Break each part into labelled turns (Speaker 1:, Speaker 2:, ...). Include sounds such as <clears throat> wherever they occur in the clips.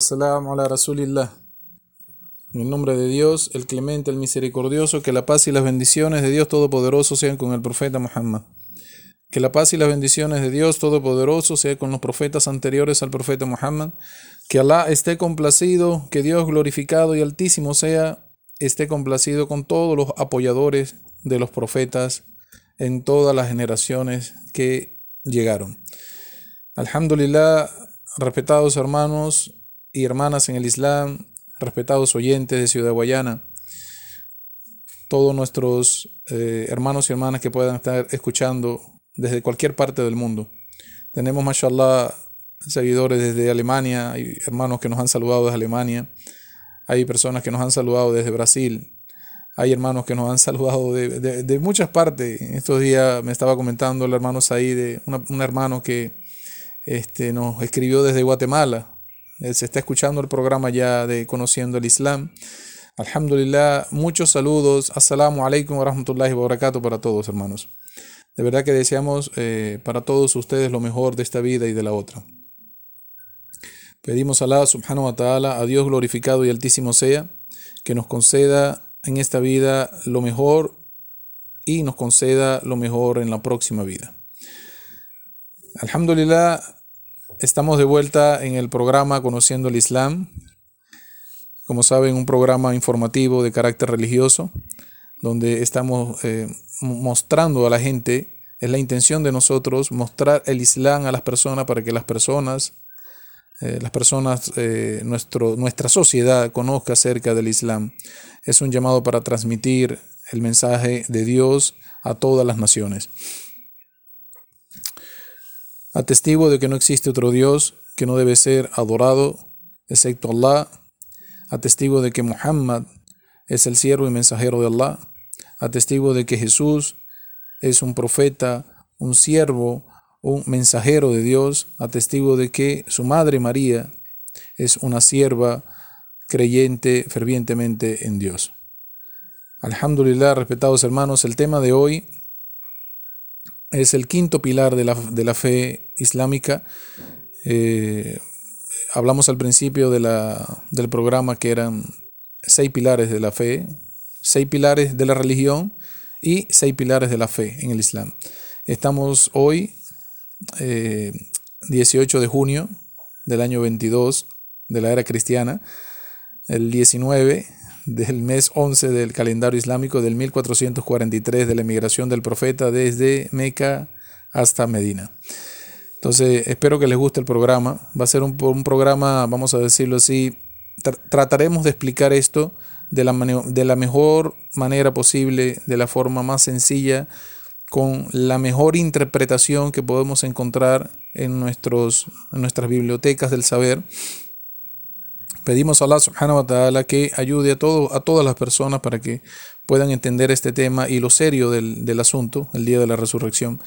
Speaker 1: Salam ala Rasulillah. En el nombre de Dios, el clemente, el misericordioso, que la paz y las bendiciones de Dios Todopoderoso sean con el profeta Muhammad. Que la paz y las bendiciones de Dios Todopoderoso sean con los profetas anteriores al profeta Muhammad. Que Alá esté complacido, que Dios glorificado y altísimo sea, esté complacido con todos los apoyadores de los profetas en todas las generaciones que llegaron. Alhamdulillah, respetados hermanos y hermanas en el Islam, respetados oyentes de Ciudad Guayana, todos nuestros eh, hermanos y hermanas que puedan estar escuchando desde cualquier parte del mundo. Tenemos, mashallah, seguidores desde Alemania, hay hermanos que nos han saludado desde Alemania, hay personas que nos han saludado desde Brasil, hay hermanos que nos han <laughs> saludado de, muchas partes. Estos días me estaba comentando el hermano Said, un hermano que este, nos escribió desde Guatemala. Él se está escuchando el programa ya de Conociendo el Islam. Alhamdulillah, muchos saludos. Assalamu alaikum wa rahmatullahi wa barakatuh para todos, hermanos. De verdad que deseamos eh, para todos ustedes lo mejor de esta vida y de la otra. Pedimos a Allah subhanahu wa ta'ala, a Dios glorificado y altísimo sea, que nos conceda en esta vida lo mejor y nos conceda lo mejor en la próxima vida. Alhamdulillah, Estamos de vuelta en el programa Conociendo el Islam. Como saben, un programa informativo de carácter religioso, donde estamos eh, mostrando a la gente, es la intención de nosotros, mostrar el Islam a las personas para que las personas, eh, las personas, eh, nuestro, nuestra sociedad conozca acerca del Islam. Es un llamado para transmitir el mensaje de Dios a todas las naciones. Atestigo de que no existe otro Dios que no debe ser adorado excepto Allah. Atestigo de que Muhammad es el siervo y mensajero de Allah. Atestigo de que Jesús es un profeta, un siervo, un mensajero de Dios. Atestigo de que su madre María es una sierva creyente fervientemente en Dios. Alhamdulillah, respetados hermanos, el tema de hoy es el quinto pilar de la, fe islámica. Eh, hablamos al principio de la, del programa que eran seis pilares de la fe, seis pilares de la religión y seis pilares de la fe en el Islam. Estamos hoy, 18 eh, de junio del año 22 de la era cristiana, el 19 del mes 11 del calendario islámico del 1443 de la emigración del profeta desde Meca hasta Medina. Entonces, espero que les guste el programa. Va a ser un, programa, vamos a decirlo así, trataremos de explicar esto de la, de la mejor manera posible, de la forma más sencilla, con la mejor interpretación que podemos encontrar en, nuestros, en nuestras bibliotecas del saber Pedimos a Allah subhanahu wa ta'ala que ayude a, todo, a todas las personas para que puedan entender este tema y lo serio del, asunto, el día de la resurrección,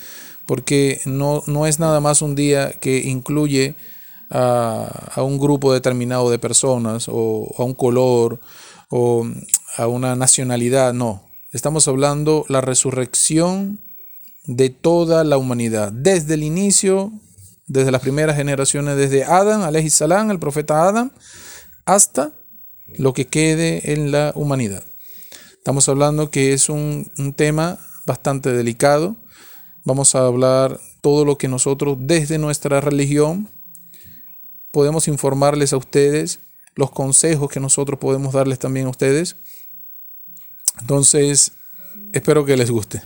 Speaker 1: porque no, no es nada más un día que incluye a, un grupo determinado de personas o a un color o a una nacionalidad, no. Estamos hablando la resurrección de toda la humanidad, desde el inicio, desde las primeras generaciones, desde Adán, salam, el profeta Adán, hasta lo que quede en la humanidad. Estamos hablando que es un, tema bastante delicado. Vamos a hablar todo lo que nosotros desde nuestra religión podemos informarles a ustedes, los consejos que nosotros podemos darles también a ustedes. Entonces, espero que les guste.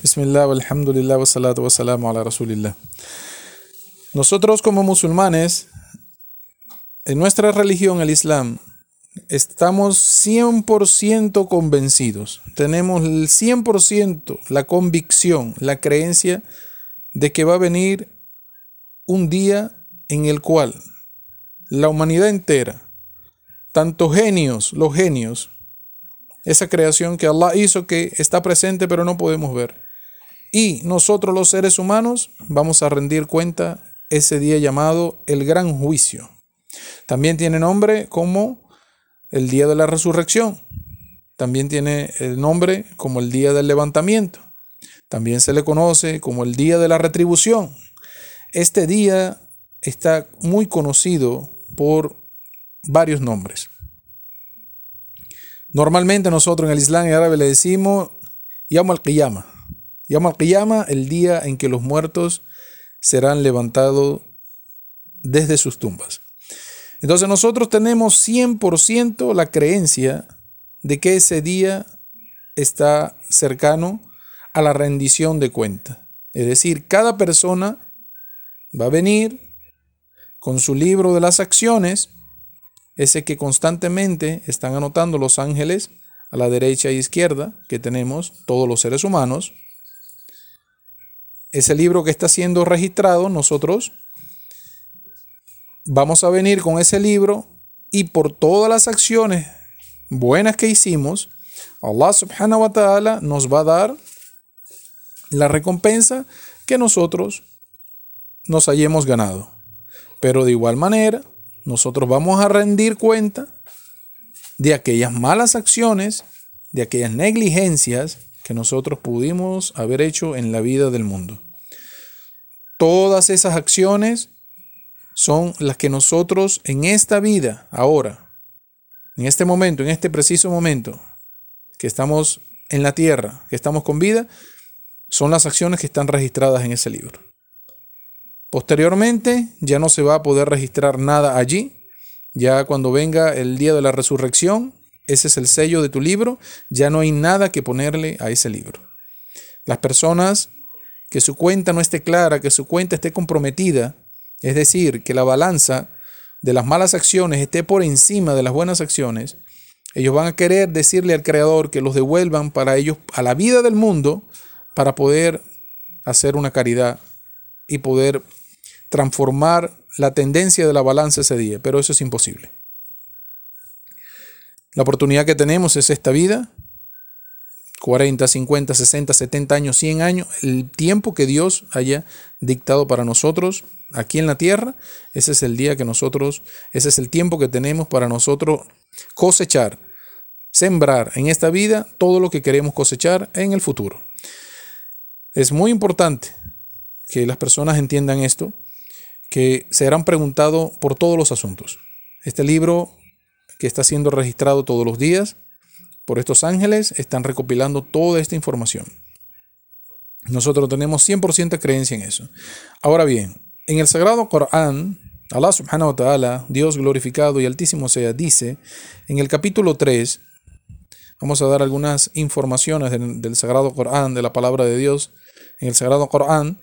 Speaker 1: Bismillah, wa salatu wa salamu ala rasulillah. Nosotros como musulmanes en nuestra religión, el Islam, estamos 100% convencidos, tenemos el 100% la convicción, la creencia de que va a venir un día en el cual la humanidad entera, tanto genios, los genios, esa creación que Allah hizo que está presente pero no podemos ver, y nosotros los seres humanos vamos a rendir cuenta ese día llamado el gran juicio. También tiene nombre como el día de la resurrección. También tiene el nombre como el día del levantamiento. También se le conoce como el día de la retribución. Este día está muy conocido por varios nombres. Normalmente nosotros en el Islam y árabe le decimos Yom al-Qiyama. Yom al-Qiyama, el día en que los muertos serán levantados desde sus tumbas. Entonces nosotros tenemos 100% la creencia de que ese día está cercano a la rendición de cuenta. Es decir, cada persona va a venir con su libro de las acciones, ese que constantemente están anotando los ángeles a la derecha e izquierda que tenemos todos los seres humanos. Ese libro que está siendo registrado, nosotros vamos a venir con ese libro y por todas las acciones buenas que hicimos, Allah subhanahu wa ta'ala nos va a dar la recompensa que nosotros nos hayamos ganado. Pero de igual manera, nosotros vamos a rendir cuenta de aquellas malas acciones, de aquellas negligencias que nosotros pudimos haber hecho en la vida del mundo. Todas esas acciones son las que nosotros en esta vida, ahora, en este momento, en este preciso momento, que estamos en la tierra, que estamos con vida, son las acciones que están registradas en ese libro. Posteriormente ya no se va a poder registrar nada allí. Ya cuando venga el día de la resurrección, ese es el sello de tu libro, ya no hay nada que ponerle a ese libro. Las personas que su cuenta no esté clara, que su cuenta esté comprometida, es decir, que la balanza de las malas acciones esté por encima de las buenas acciones, ellos van a querer decirle al Creador que los devuelvan para ellos a la vida del mundo para poder hacer una caridad y poder transformar la tendencia de la balanza ese día, pero eso es imposible. La oportunidad que tenemos es esta vida, 40, 50, 60, 70 años, 100 años, el tiempo que Dios haya dictado para nosotros aquí en la tierra, ese es el día que nosotros, ese es el tiempo que tenemos para nosotros cosechar, sembrar en esta vida todo lo que queremos cosechar en el futuro. Es muy importante que las personas entiendan esto, que serán preguntados por todos los asuntos. Este libro que está siendo registrado todos los días por estos ángeles están recopilando toda esta información. Nosotros tenemos 100% creencia en eso. Ahora bien, en el Sagrado Corán, Allah subhanahu wa ta'ala, Dios glorificado y altísimo sea, dice en el capítulo 3, vamos a dar algunas informaciones del, Sagrado Corán, de la palabra de Dios, en el Sagrado Corán,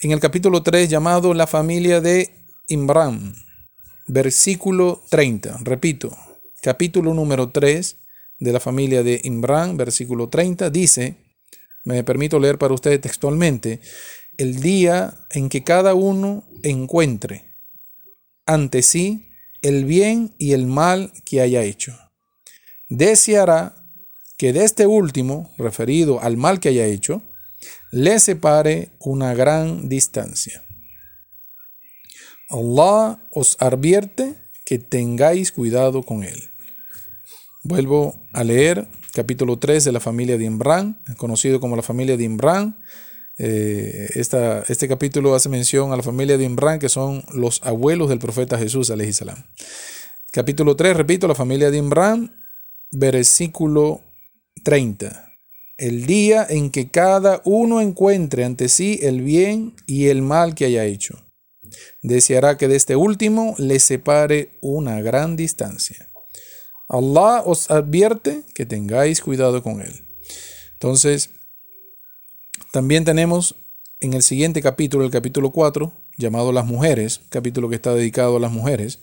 Speaker 1: en el capítulo 3 llamado La familia de Imran, versículo 30, repito, capítulo número 3 de la familia de Imran, versículo 30, dice, me permito leer para ustedes textualmente, el día en que cada uno encuentre ante sí el bien y el mal que haya hecho. Deseará que de este último, referido al mal que haya hecho, le separe una gran distancia. Allah os advierte que tengáis cuidado con él. Vuelvo a leer capítulo 3 de la familia de Imran, conocido como la familia de Imran, eh, este capítulo hace mención a la familia de Imran, que son los abuelos del profeta Jesús, salam. Capítulo 3, repito, la familia de Imran, versículo 30. El día en que cada uno encuentre ante sí el bien y el mal que haya hecho. Deseará que de este último le separe una gran distancia. Allah os advierte que tengáis cuidado con él. Entonces, también tenemos en el siguiente capítulo, el capítulo 4, llamado Las mujeres, capítulo que está dedicado a las mujeres.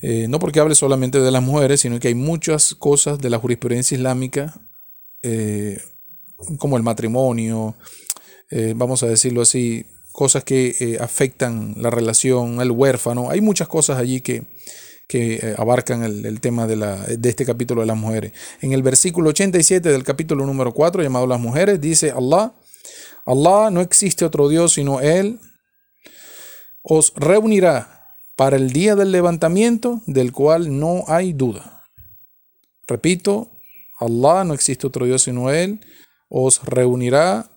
Speaker 1: Eh, no porque hable solamente de las mujeres, sino que hay muchas cosas de la jurisprudencia islámica, eh, como el matrimonio, eh, vamos a decirlo así, cosas que afectan la relación, el huérfano. Hay muchas cosas allí que, que abarcan el, el tema de, la, de, este capítulo de las mujeres. En el versículo 87 del capítulo número 4, llamado Las mujeres, dice Allah, Allah no existe otro Dios sino Él. Os reunirá para el día del levantamiento del cual no hay duda. Repito, Allah no existe otro Dios sino Él. Os reunirá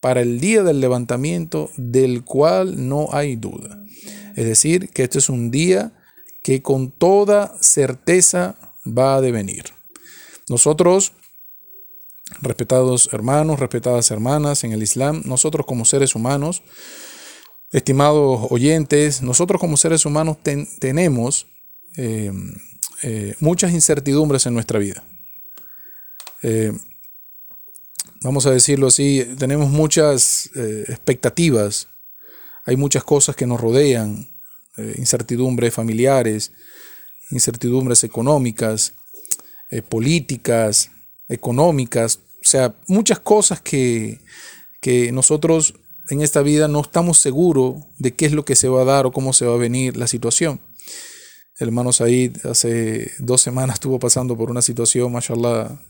Speaker 1: para el día del levantamiento del cual no hay duda. Es decir, que este es un día que con toda certeza va a devenir. Nosotros, respetados hermanos, respetadas hermanas en el Islam, nosotros como seres humanos, estimados oyentes, nosotros como seres humanos tenemos eh, eh, muchas incertidumbres en nuestra vida. Eh, vamos a decirlo así, tenemos muchas expectativas, hay muchas cosas que nos rodean, incertidumbres familiares, incertidumbres económicas, políticas, económicas, o sea, muchas cosas que, que nosotros en esta vida no estamos seguros de qué es lo que se va a dar o cómo se va a venir la situación. El hermano Said hace dos semanas estuvo pasando por una situación, mashallah,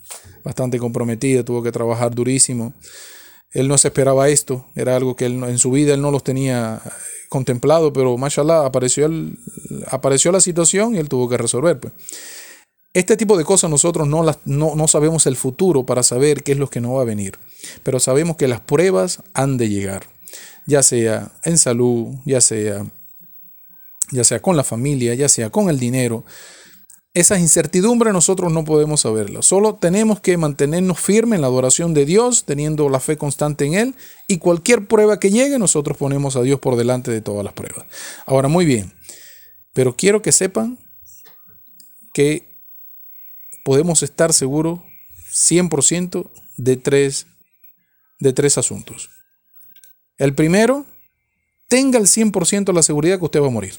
Speaker 1: bastante comprometida, tuvo que trabajar durísimo. Él no se esperaba esto, era algo que él, en su vida él no los tenía contemplado, pero mashallah apareció, el, apareció la situación y él tuvo que resolver. Pues. Este tipo de cosas nosotros no, las, no, no sabemos el futuro para saber qué es lo que no va a venir, pero sabemos que las pruebas han de llegar, ya sea en salud, ya sea, ya sea con la familia, ya sea con el dinero. Esas incertidumbres nosotros no podemos saberlas, solo tenemos que mantenernos firmes en la adoración de Dios, teniendo la fe constante en Él, y cualquier prueba que llegue nosotros ponemos a Dios por delante de todas las pruebas. Ahora, muy bien, pero quiero que sepan que podemos estar seguros 100% de tres, de tres asuntos. El primero, tenga el 100% la seguridad que usted va a morir.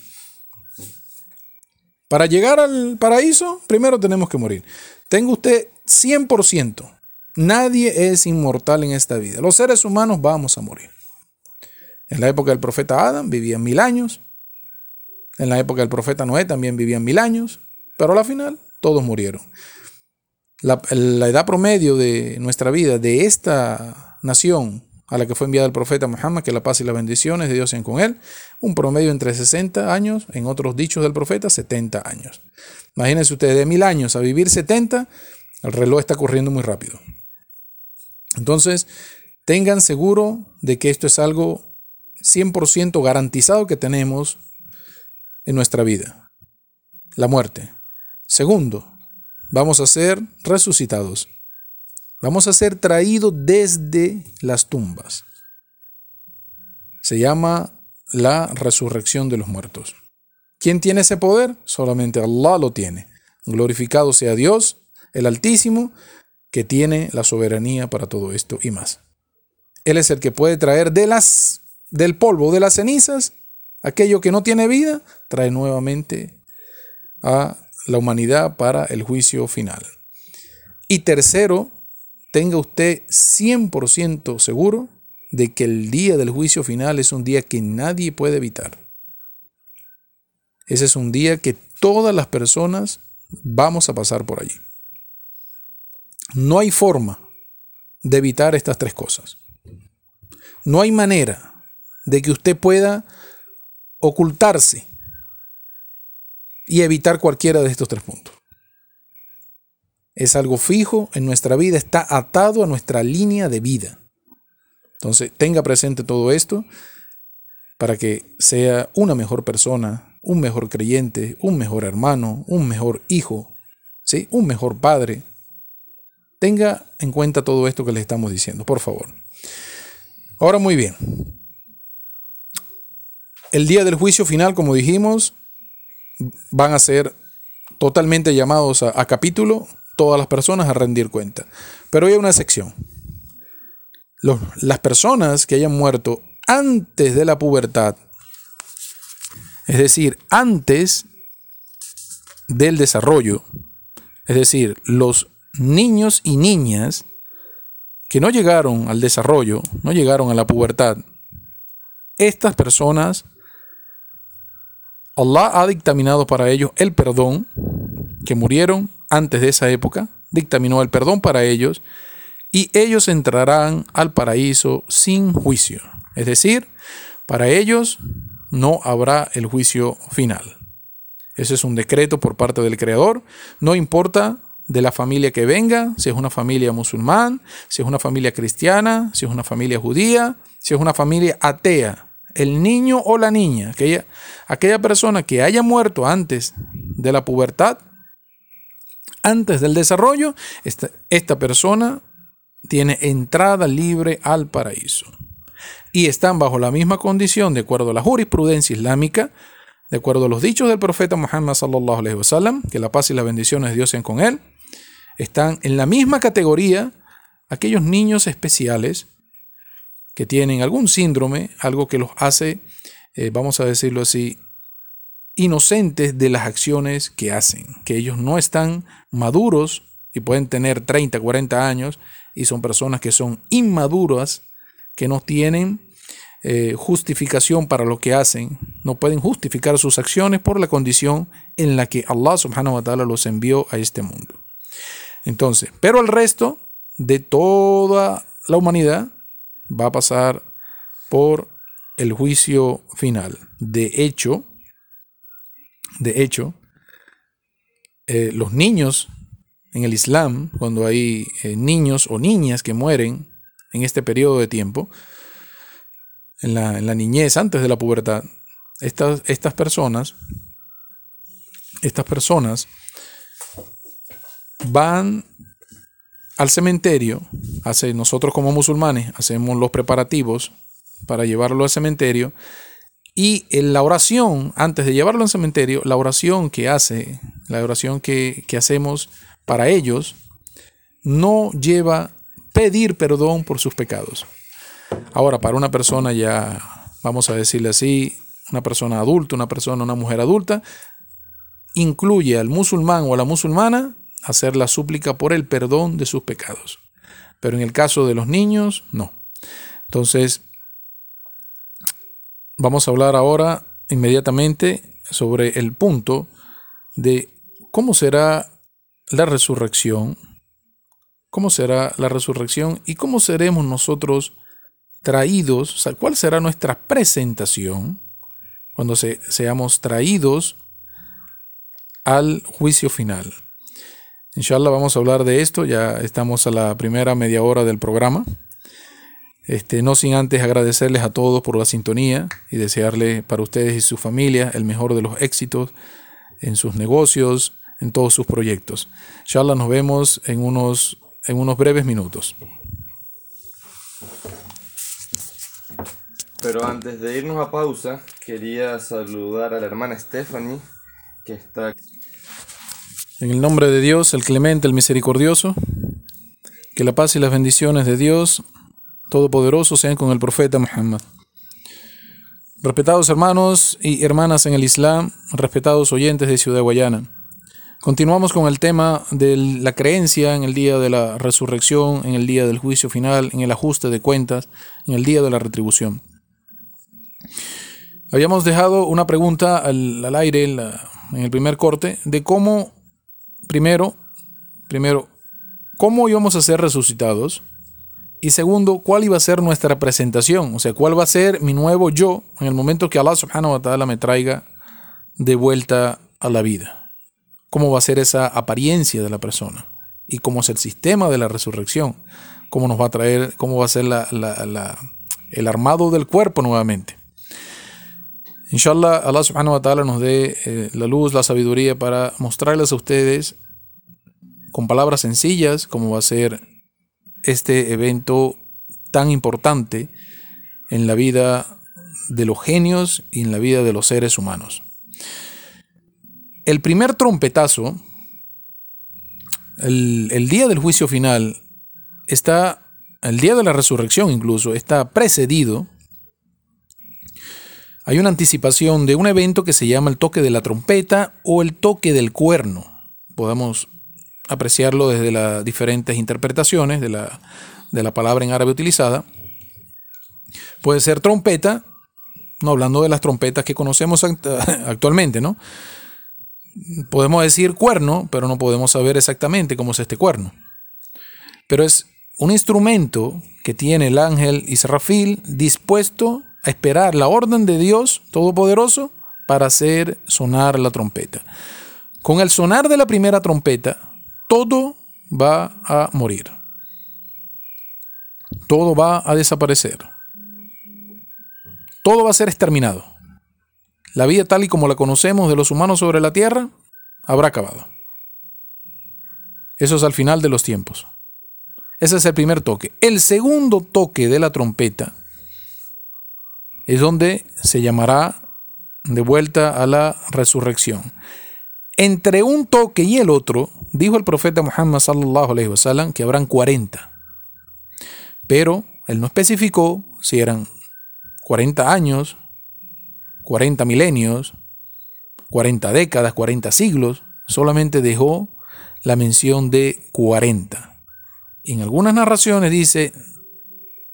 Speaker 1: Para llegar al paraíso, primero tenemos que morir. Tenga usted 100%. Nadie es inmortal en esta vida. Los seres humanos vamos a morir. En la época del profeta Adán vivían mil años. En la época del profeta Noé también vivían mil años. Pero a la final todos murieron. La, edad promedio de nuestra vida, de esta nación a la que fue enviada el profeta Muhammad, que la paz y las bendiciones de Dios sean con él, un promedio entre 60 años, en otros dichos del profeta, 70 años. Imagínense ustedes, de mil años a vivir 70, el reloj está corriendo muy rápido. Entonces, tengan seguro de que esto es algo 100% garantizado que tenemos en nuestra vida. La muerte. Segundo, vamos a ser resucitados. Vamos a ser traídos desde las tumbas. Se llama la resurrección de los muertos. ¿Quién tiene ese poder? Solamente Allah lo tiene. Glorificado sea Dios, el Altísimo, que tiene la soberanía para todo esto y más. Él es el que puede traer de las del polvo, de las cenizas, aquello que no tiene vida, trae nuevamente a la humanidad para el juicio final. Y tercero, tenga usted 100% seguro de que el día del juicio final es un día que nadie puede evitar. Ese es un día que todas las personas vamos a pasar por allí. No hay forma de evitar estas tres cosas. No hay manera de que usted pueda ocultarse y evitar cualquiera de estos tres puntos. Es algo fijo en nuestra vida, está atado a nuestra línea de vida. Entonces, tenga presente todo esto para que sea una mejor persona, un mejor creyente, un mejor hermano, un mejor hijo, ¿sí? un mejor padre. Tenga en cuenta todo esto que le estamos diciendo, por favor. Ahora muy bien. El día del juicio final, como dijimos, van a ser totalmente llamados a, capítulo todas las personas a rendir cuenta. Pero hay una excepción. las personas que hayan muerto antes de la pubertad, es decir, antes del desarrollo, es decir, los niños y niñas que no llegaron al desarrollo, no llegaron a la pubertad, estas personas Allah ha dictaminado para ellos el perdón, que murieron antes de esa época, dictaminó el perdón para ellos, y ellos entrarán al paraíso sin juicio. Es decir, para ellos no habrá el juicio final. Ese es un decreto por parte del Creador. No importa de la familia que venga, si es una familia musulmán, si es una familia cristiana, si es una familia judía, si es una familia atea. el niño o la niña, aquella, aquella persona que haya muerto antes de la pubertad, antes del desarrollo, esta, esta persona tiene entrada libre al paraíso. Y están bajo la misma condición, de acuerdo a la jurisprudencia islámica, de acuerdo a los dichos del profeta Muhammad sallallahu wasallam, que la paz y las bendiciones de Dios sean con él, están en la misma categoría aquellos niños especiales que tienen algún síndrome, algo que los hace, eh, vamos a decirlo así, inocentes de las acciones que hacen, que ellos no están maduros y pueden tener 30, 40 años y son personas que son inmaduras, que no tienen eh, justificación para lo que hacen, no pueden justificar sus acciones por la condición en la que Allah subhanahu wa ta'ala los envió a este mundo. Entonces, pero el resto de toda la humanidad va a pasar por el juicio final. De hecho, de hecho, eh, los niños en el Islam, cuando hay eh, niños o niñas que mueren en este periodo de tiempo, en la, niñez, antes de la pubertad, estas, estas personas, estas personas van al cementerio, hace, nosotros como musulmanes hacemos los preparativos para llevarlo al cementerio y en la oración, antes de llevarlo al cementerio, la oración que hace, la oración que, que hacemos para ellos, no lleva pedir perdón por sus pecados. Ahora, para una persona ya, vamos a decirle así, una persona adulta, una persona, una mujer adulta, incluye al musulmán o a la musulmana hacer la súplica por el perdón de sus pecados. Pero en el caso de los niños, no. Entonces, vamos a hablar ahora inmediatamente sobre el punto de cómo será la resurrección, cómo será la resurrección y cómo seremos nosotros traídos, o sea, cuál será nuestra presentación cuando seamos traídos al juicio final. Inshallah vamos a hablar de esto, ya estamos a la primera media hora del programa. Este, no sin antes agradecerles a todos por la sintonía y desearles para ustedes y su familia el mejor de los éxitos en sus negocios, en todos sus proyectos. Inshallah nos vemos en unos, en unos breves minutos.
Speaker 2: Pero antes de irnos a pausa, quería saludar a la hermana Stephanie, que está
Speaker 1: en el nombre de Dios, el clemente, el misericordioso, que la paz y las bendiciones de Dios Todopoderoso sean con el profeta Muhammad. Respetados hermanos y hermanas en el Islam, respetados oyentes de Ciudad Guayana. Continuamos con el tema de la creencia en el día de la resurrección, en el día del juicio final, en el ajuste de cuentas, en el día de la retribución. Habíamos dejado una pregunta al, aire en el primer corte de cómo primero, primero, cómo íbamos a ser resucitados. Y segundo, cuál iba a ser nuestra presentación. O sea, cuál va a ser mi nuevo yo en el momento que Allah subhanahu wa ta'ala me traiga de vuelta a la vida. Cómo va a ser esa apariencia de la persona. Y cómo es el sistema de la resurrección. Cómo nos va a traer, cómo va a ser el armado del cuerpo nuevamente. Inshallah, Allah subhanahu wa ta'ala nos dé eh, la luz, la sabiduría para mostrarles a ustedes con palabras sencillas cómo va a ser este evento tan importante en la vida de los genios y en la vida de los seres humanos. El primer trompetazo, el, el día del juicio final, está, el día de la resurrección incluso, está precedido hay una anticipación de un evento que se llama el toque de la trompeta o el toque del cuerno. Podemos apreciarlo desde las diferentes interpretaciones de la, de la palabra en árabe utilizada. Puede ser trompeta, no hablando de las trompetas que conocemos <laughs> actualmente, ¿no? Podemos decir cuerno, pero no podemos saber exactamente cómo es este cuerno. Pero es un instrumento que tiene el ángel Israfil dispuesto a esperar la orden de Dios Todopoderoso para hacer sonar la trompeta. Con el sonar de la primera trompeta, todo va a morir. Todo va a desaparecer. todo va a ser exterminado. La vida tal y como la conocemos de los humanos sobre la tierra habrá acabado. Eso es al final de los tiempos. Ese es el primer toque. El segundo toque de la trompeta es donde se llamará de vuelta a la resurrección. Entre un toque y el otro, dijo el profeta Muhammad sallallahu alaihi wasallam que habrán 40. Pero él no especificó si eran 40 años, 40 milenios, 40 décadas, 40 siglos, solamente dejó la mención de 40. en algunas narraciones dice,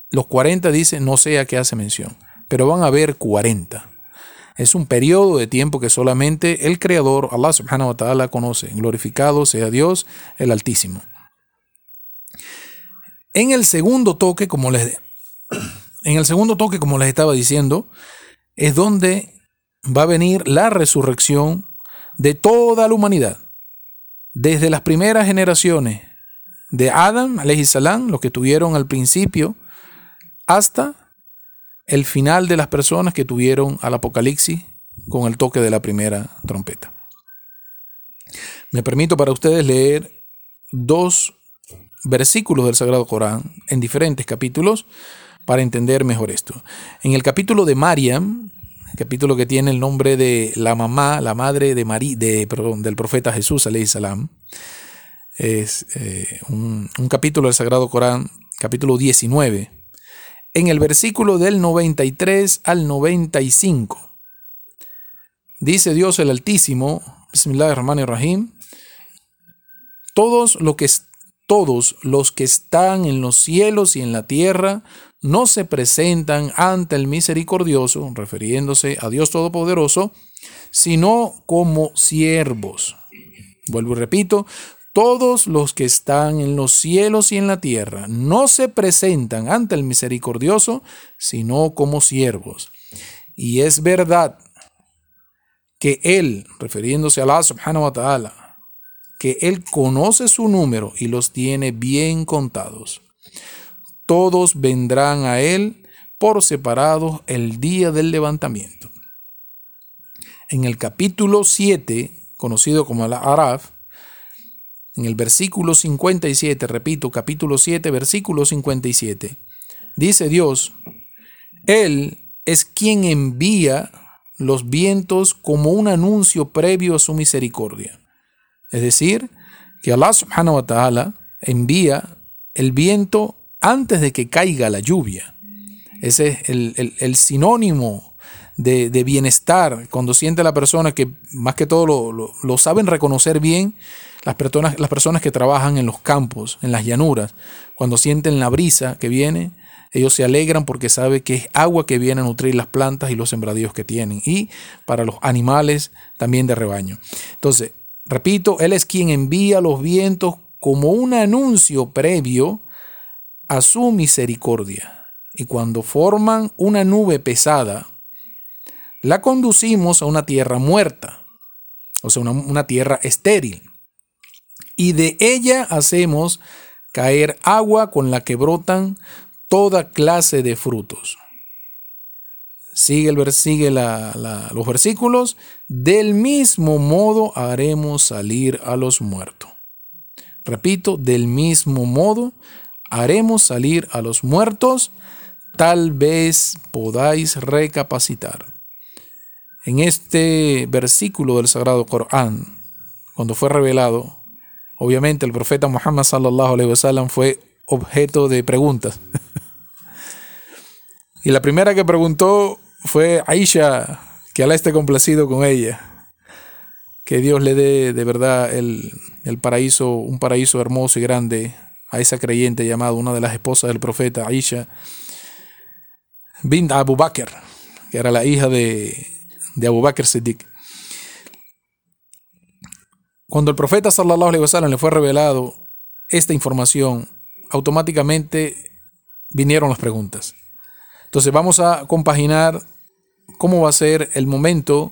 Speaker 1: los 40 dice, no sé a qué hace mención, pero van a haber 40. Es un periodo de tiempo que solamente el Creador, Allah subhanahu wa ta'ala, conoce. Glorificado sea Dios el Altísimo. En el segundo toque, como les, <coughs> en el segundo toque, como les estaba diciendo, es donde va a venir la resurrección de toda la humanidad. Desde las primeras generaciones de Adam, salam, los que tuvieron al principio, hasta el final de las personas que tuvieron al Apocalipsis con el toque de la primera trompeta. Me permito para ustedes leer dos versículos del Sagrado Corán en diferentes capítulos para entender mejor esto. En el capítulo de Mariam, capítulo que tiene el nombre de la mamá, la madre de María, de, del profeta Jesús, salam, es eh, un, un capítulo del Sagrado Corán, capítulo 19, en el versículo del 93 al 95. Dice Dios el Altísimo, Bismillahirrahmanirrahim, todos, lo que, todos los que están en los cielos y en la tierra no se presentan ante el misericordioso, refiriéndose a Dios Todopoderoso, sino como siervos. Vuelvo y repito, todos los que están en los cielos y en la tierra no se presentan ante el misericordioso, sino como siervos. Y es verdad que Él, refiriéndose a Allah subhanahu wa ta'ala, que Él conoce su número y los tiene bien contados. Todos vendrán a Él por separado el día del levantamiento. En el capítulo 7, conocido como la Araf, en el versículo 57, repito, capítulo 7, versículo 57, dice Dios, Él es quien envía los vientos como un anuncio previo a su misericordia. Es decir, que Allah subhanahu wa ta'ala envía el viento antes de que caiga la lluvia. Ese es el, sinónimo de, bienestar cuando siente la persona que más que todo lo, lo saben reconocer bien las personas, las personas que trabajan en los campos, en las llanuras, cuando sienten la brisa que viene, ellos se alegran porque saben que es agua que viene a nutrir las plantas y los sembradíos que tienen. Y para los animales también de rebaño. Entonces, repito, Él es quien envía los vientos como un anuncio previo a su misericordia. Y cuando forman una nube pesada, la conducimos a una tierra muerta, o sea, una, una tierra estéril y de ella hacemos caer agua con la que brotan toda clase de frutos. Sigue, el, sigue los versículos. Del mismo modo haremos salir a los muertos. Repito, del mismo modo haremos salir a los muertos. Tal vez podáis recapacitar. En este versículo del Sagrado Corán, cuando fue revelado, Obviamente el profeta Muhammad sallallahu alaihi wasallam fue objeto de preguntas. <laughs> y la primera que preguntó fue Aisha, que Alá esté complacido con ella. Que Dios le dé de verdad el, paraíso, un paraíso hermoso y grande a esa creyente llamada una de las esposas del profeta Aisha bint Abu Bakr, que era la hija de, de Abu Bakr Siddiq. Cuando el profeta sallallahu alaihi wasallam le fue revelado esta información, automáticamente vinieron las preguntas. Entonces vamos a compaginar cómo va a ser el momento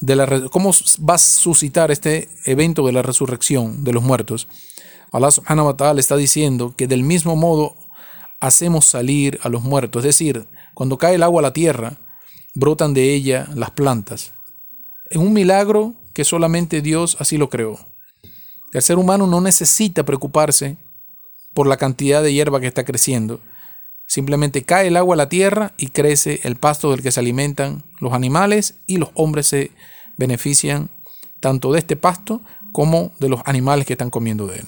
Speaker 1: de la cómo va a suscitar este evento de la resurrección de los muertos. Allah subhanahu wa ta'ala está diciendo que del mismo modo hacemos salir a los muertos, es decir, cuando cae el agua a la tierra, brotan de ella las plantas. Es un milagro que solamente Dios así lo creó. El ser humano no necesita preocuparse por la cantidad de hierba que está creciendo. Simplemente cae el agua a la tierra y crece el pasto del que se alimentan los animales y los hombres se benefician tanto de este pasto como de los animales que están comiendo de él.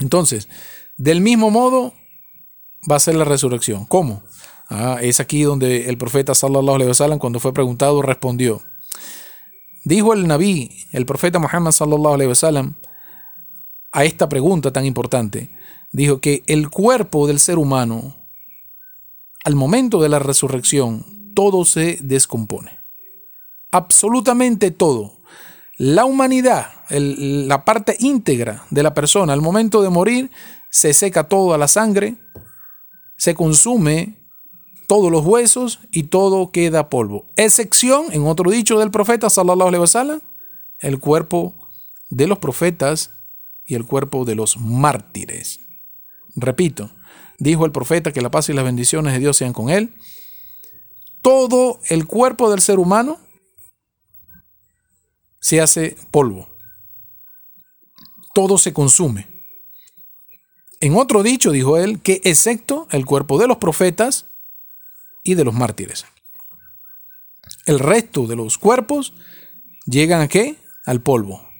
Speaker 1: Entonces, del mismo modo va a ser la resurrección. ¿Cómo? Ah, es aquí donde el profeta sallallahu alaihi wasallam cuando fue preguntado respondió. Dijo el Nabi, el profeta Muhammad a esta pregunta tan importante, dijo que el cuerpo del ser humano al momento de la resurrección todo se descompone. Absolutamente todo. La humanidad, la parte íntegra de la persona, al momento de morir, se seca toda la sangre, se consume todos los huesos y todo queda polvo. Excepción, en otro dicho del profeta, sallallahu alaihi el cuerpo de los profetas y el cuerpo de los mártires. Repito, dijo el profeta que la paz y las bendiciones de Dios sean con él. Todo el cuerpo del ser humano se hace polvo. Todo se consume. En otro dicho dijo él que excepto el cuerpo de los profetas y de los mártires. El resto de los cuerpos llegan a qué? Al polvo.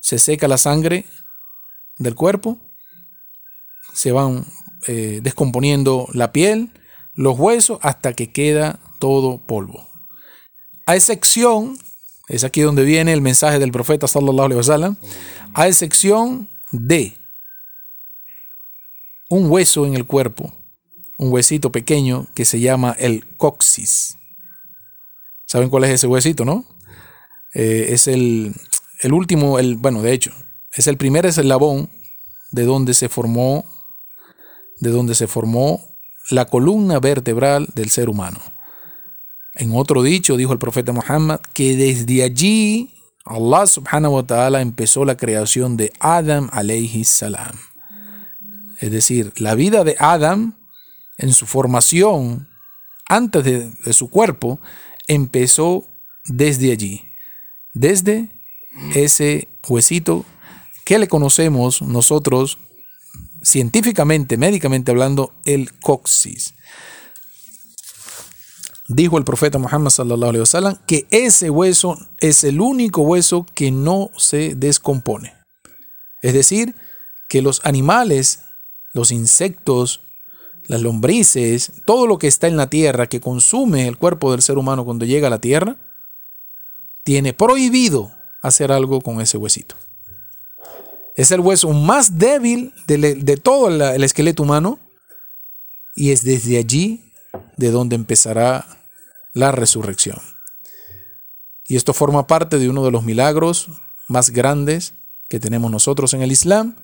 Speaker 1: Se seca la sangre del cuerpo, se van eh, descomponiendo la piel, los huesos, hasta que queda todo polvo. A excepción, es aquí donde viene el mensaje del profeta sallallahu alaihi wasallam, a excepción de un hueso en el cuerpo un huesito pequeño que se llama el coxis. ¿Saben cuál es ese huesito, no? Eh, es el, el, último, el, bueno, de hecho, es el primer eslabón de donde se formó, de donde se formó la columna vertebral del ser humano. En otro dicho, dijo el profeta Muhammad, que desde allí Allah subhanahu wa ta'ala empezó la creación de Adam alayhi salam. Es decir, la vida de Adam en su formación, antes de, su cuerpo, empezó desde allí, desde ese huesito que le conocemos nosotros científicamente, médicamente hablando, el coxis. Dijo el profeta Muhammad sallallahu alaihi wasallam que ese hueso es el único hueso que no se descompone. Es decir, que los animales, los insectos, las lombrices, todo lo que está en la tierra que consume el cuerpo del ser humano cuando llega a la tierra, tiene prohibido hacer algo con ese huesito. Es el hueso más débil de, todo el esqueleto humano y es desde allí de donde empezará la resurrección. Y esto forma parte de uno de los milagros más grandes que tenemos nosotros en el Islam,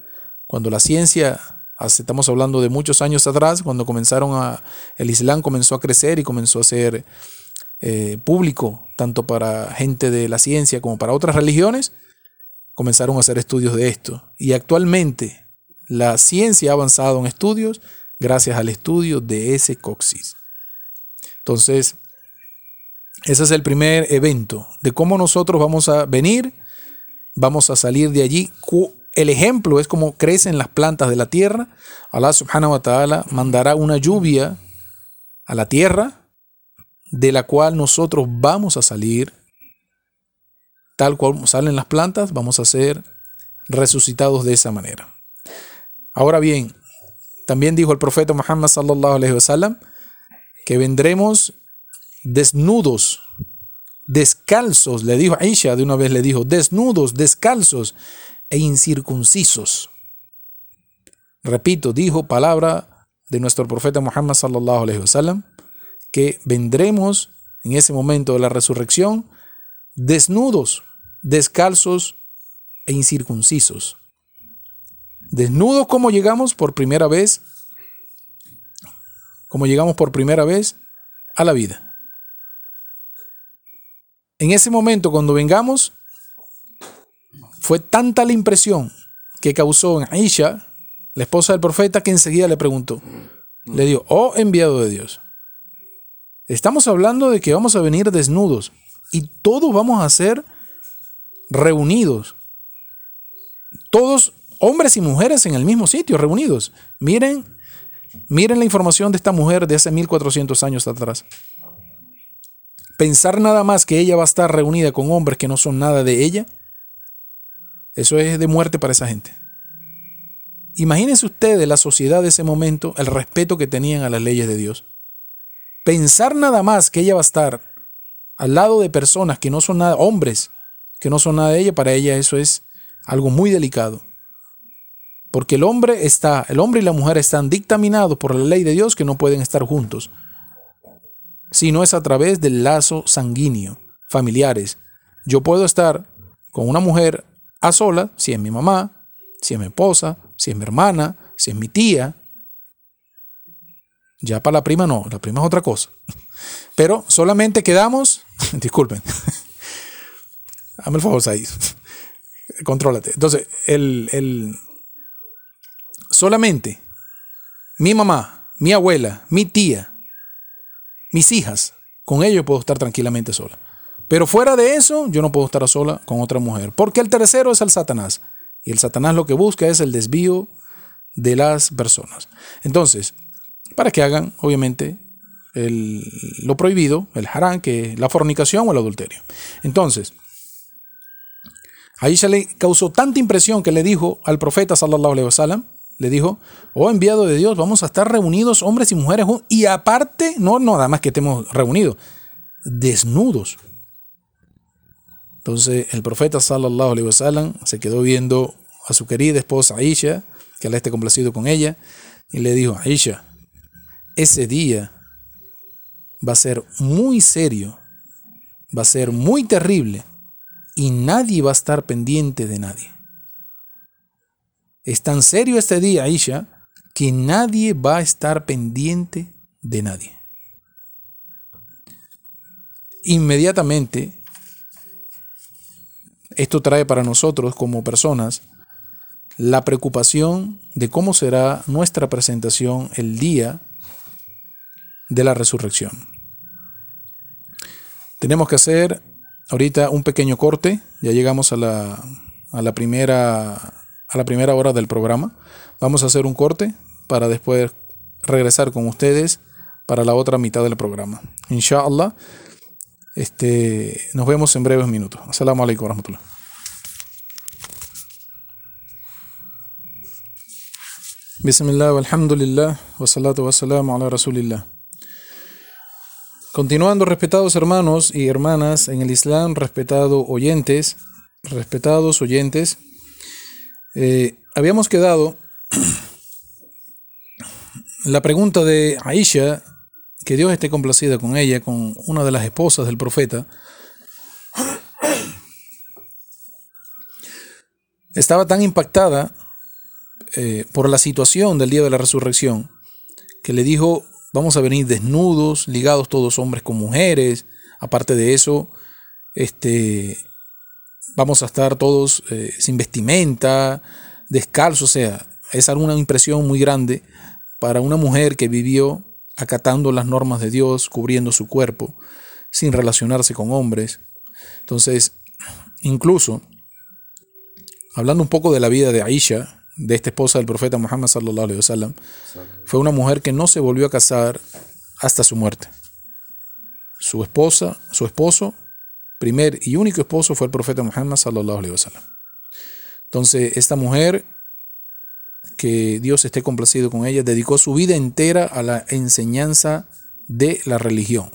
Speaker 1: cuando la ciencia Estamos hablando de muchos años atrás, cuando comenzaron a, el Islam comenzó a crecer y comenzó a ser eh, público, tanto para gente de la ciencia como para otras religiones, comenzaron a hacer estudios de esto. Y actualmente la ciencia ha avanzado en estudios gracias al estudio de ese coxis. Entonces, ese es el primer evento de cómo nosotros vamos a venir, vamos a salir de allí el ejemplo es como crecen las plantas de la tierra. Allah subhanahu wa ta'ala mandará una lluvia a la tierra de la cual nosotros vamos a salir. Tal cual salen las plantas, vamos a ser resucitados de esa manera. Ahora bien, también dijo el profeta Muhammad sallallahu alaihi wasallam que vendremos desnudos, descalzos, le dijo Aisha de una vez le dijo, desnudos, descalzos e incircuncisos. Repito, dijo palabra de nuestro profeta Muhammad sallallahu alaihi wasallam que vendremos en ese momento de la resurrección desnudos, descalzos e incircuncisos. Desnudos como llegamos por primera vez, como llegamos por primera vez a la vida. En ese momento, cuando vengamos, fue tanta la impresión que causó en Aisha, la esposa del profeta, que enseguida le preguntó. Le dijo, oh enviado de Dios, Estamos hablando de que vamos a venir desnudos y todos vamos a ser reunidos. Todos, hombres y mujeres en el mismo sitio, reunidos. Miren, miren la información de esta mujer de hace 1400 años atrás. Pensar nada más que ella va a estar reunida con hombres que no son nada de ella, eso es de muerte para esa gente. Imagínense ustedes la sociedad de ese momento, el respeto que tenían a las leyes de Dios. Pensar nada más que ella va a estar al lado de personas que no son nada, hombres que no son nada de ella, para ella eso es algo muy delicado. Porque el hombre está, el hombre y la mujer están dictaminados por la ley de Dios que no pueden estar juntos. Si no es a través del lazo sanguíneo, familiares. Yo puedo estar con una mujer a sola, si es mi mamá, si es mi esposa, si es mi hermana, si es mi tía. Ya para la prima no, la prima es otra cosa. <laughs> Pero solamente quedamos, <laughs> disculpen, <laughs> hazme el favor, ahí. Contrólate. Entonces, el, el, solamente mi mamá, mi abuela, mi tía, mis hijas, con ellos puedo estar tranquilamente sola. Pero fuera de eso, yo no puedo estar sola con otra mujer. Porque el tercero es el Satanás. Y el Satanás lo que busca es el desvío de las personas. Entonces, para que hagan, obviamente, lo prohibido, el harán, que la fornicación o el adulterio. Entonces, Aisha le causó tanta impresión que le dijo al profeta sallallahu alaihi wasallam, le dijo, oh enviado de Dios, vamos a estar reunidos hombres y mujeres y aparte, no nada más que estemos reunidos, desnudos. Entonces el profeta sallallahu alaihi wasallam se quedó viendo a su querida esposa Aisha, que le esté complacido con ella, y le dijo, Aisha, ese día va a ser muy serio, va a ser muy terrible y nadie va a estar pendiente de nadie. Es tan serio este día, Aisha, que nadie va a estar pendiente de nadie. Inmediatamente, esto trae para nosotros como personas la preocupación de cómo será nuestra presentación el día de la resurrección. Tenemos que hacer ahorita un pequeño corte, ya llegamos a la, a la, primera, a la primera hora del programa. Vamos a hacer un corte para después regresar con ustedes para la otra mitad del programa. Inshallah, este, nos vemos en breves minutos. Assalamu alaikum warahmatullah. Bismillah, alhamdulillah, wa salatu wa salamu ala rasulillah. Continuando, respetados hermanos y hermanas en el Islam, respetados oyentes, respetados oyentes, eh, habíamos quedado <clears throat> la pregunta de Aisha, que Dios esté complacida con ella, con una de las esposas del profeta, estaba tan impactada eh, por la situación del día de la resurrección que le dijo, vamos a venir desnudos, ligados todos hombres con mujeres. Aparte de eso, este, vamos a estar todos eh, sin vestimenta, descalzos. O sea, es alguna impresión muy grande para una mujer que vivió acatando las normas de Dios, cubriendo su cuerpo, sin relacionarse con hombres. Entonces, incluso, hablando un poco de la vida de Aisha, de esta esposa del profeta Muhammad sallallahu alaihi wasallam fue una mujer que no se volvió a casar hasta su muerte. Su esposa, su esposo, primer y único esposo fue el profeta Muhammad sallallahu alaihi wasallam. Entonces, esta mujer que Dios esté complacido con ella, dedicó su vida entera a la enseñanza de la religión.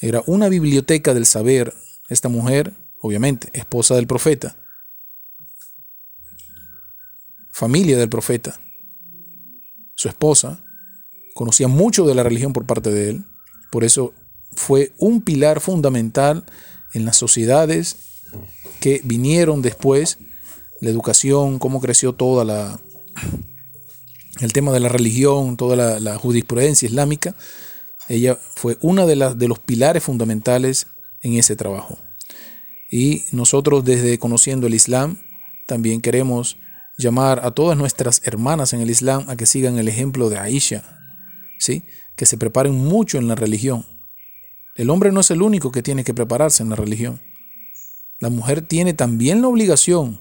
Speaker 1: Era una biblioteca del saber. Esta mujer, obviamente, esposa del profeta, familia del profeta, su esposa, conocía mucho de la religión por parte de él, por eso fue un pilar fundamental en las sociedades que vinieron después, la educación, cómo creció toda la el tema de la religión, toda la, jurisprudencia islámica, ella fue una de, las, de los pilares fundamentales en ese trabajo. Y nosotros desde conociendo el Islam también queremos llamar a todas nuestras hermanas en el Islam a que sigan el ejemplo de Aisha, ¿sí? que se preparen mucho en la religión. El hombre no es el único que tiene que prepararse en la religión. La mujer tiene también la obligación,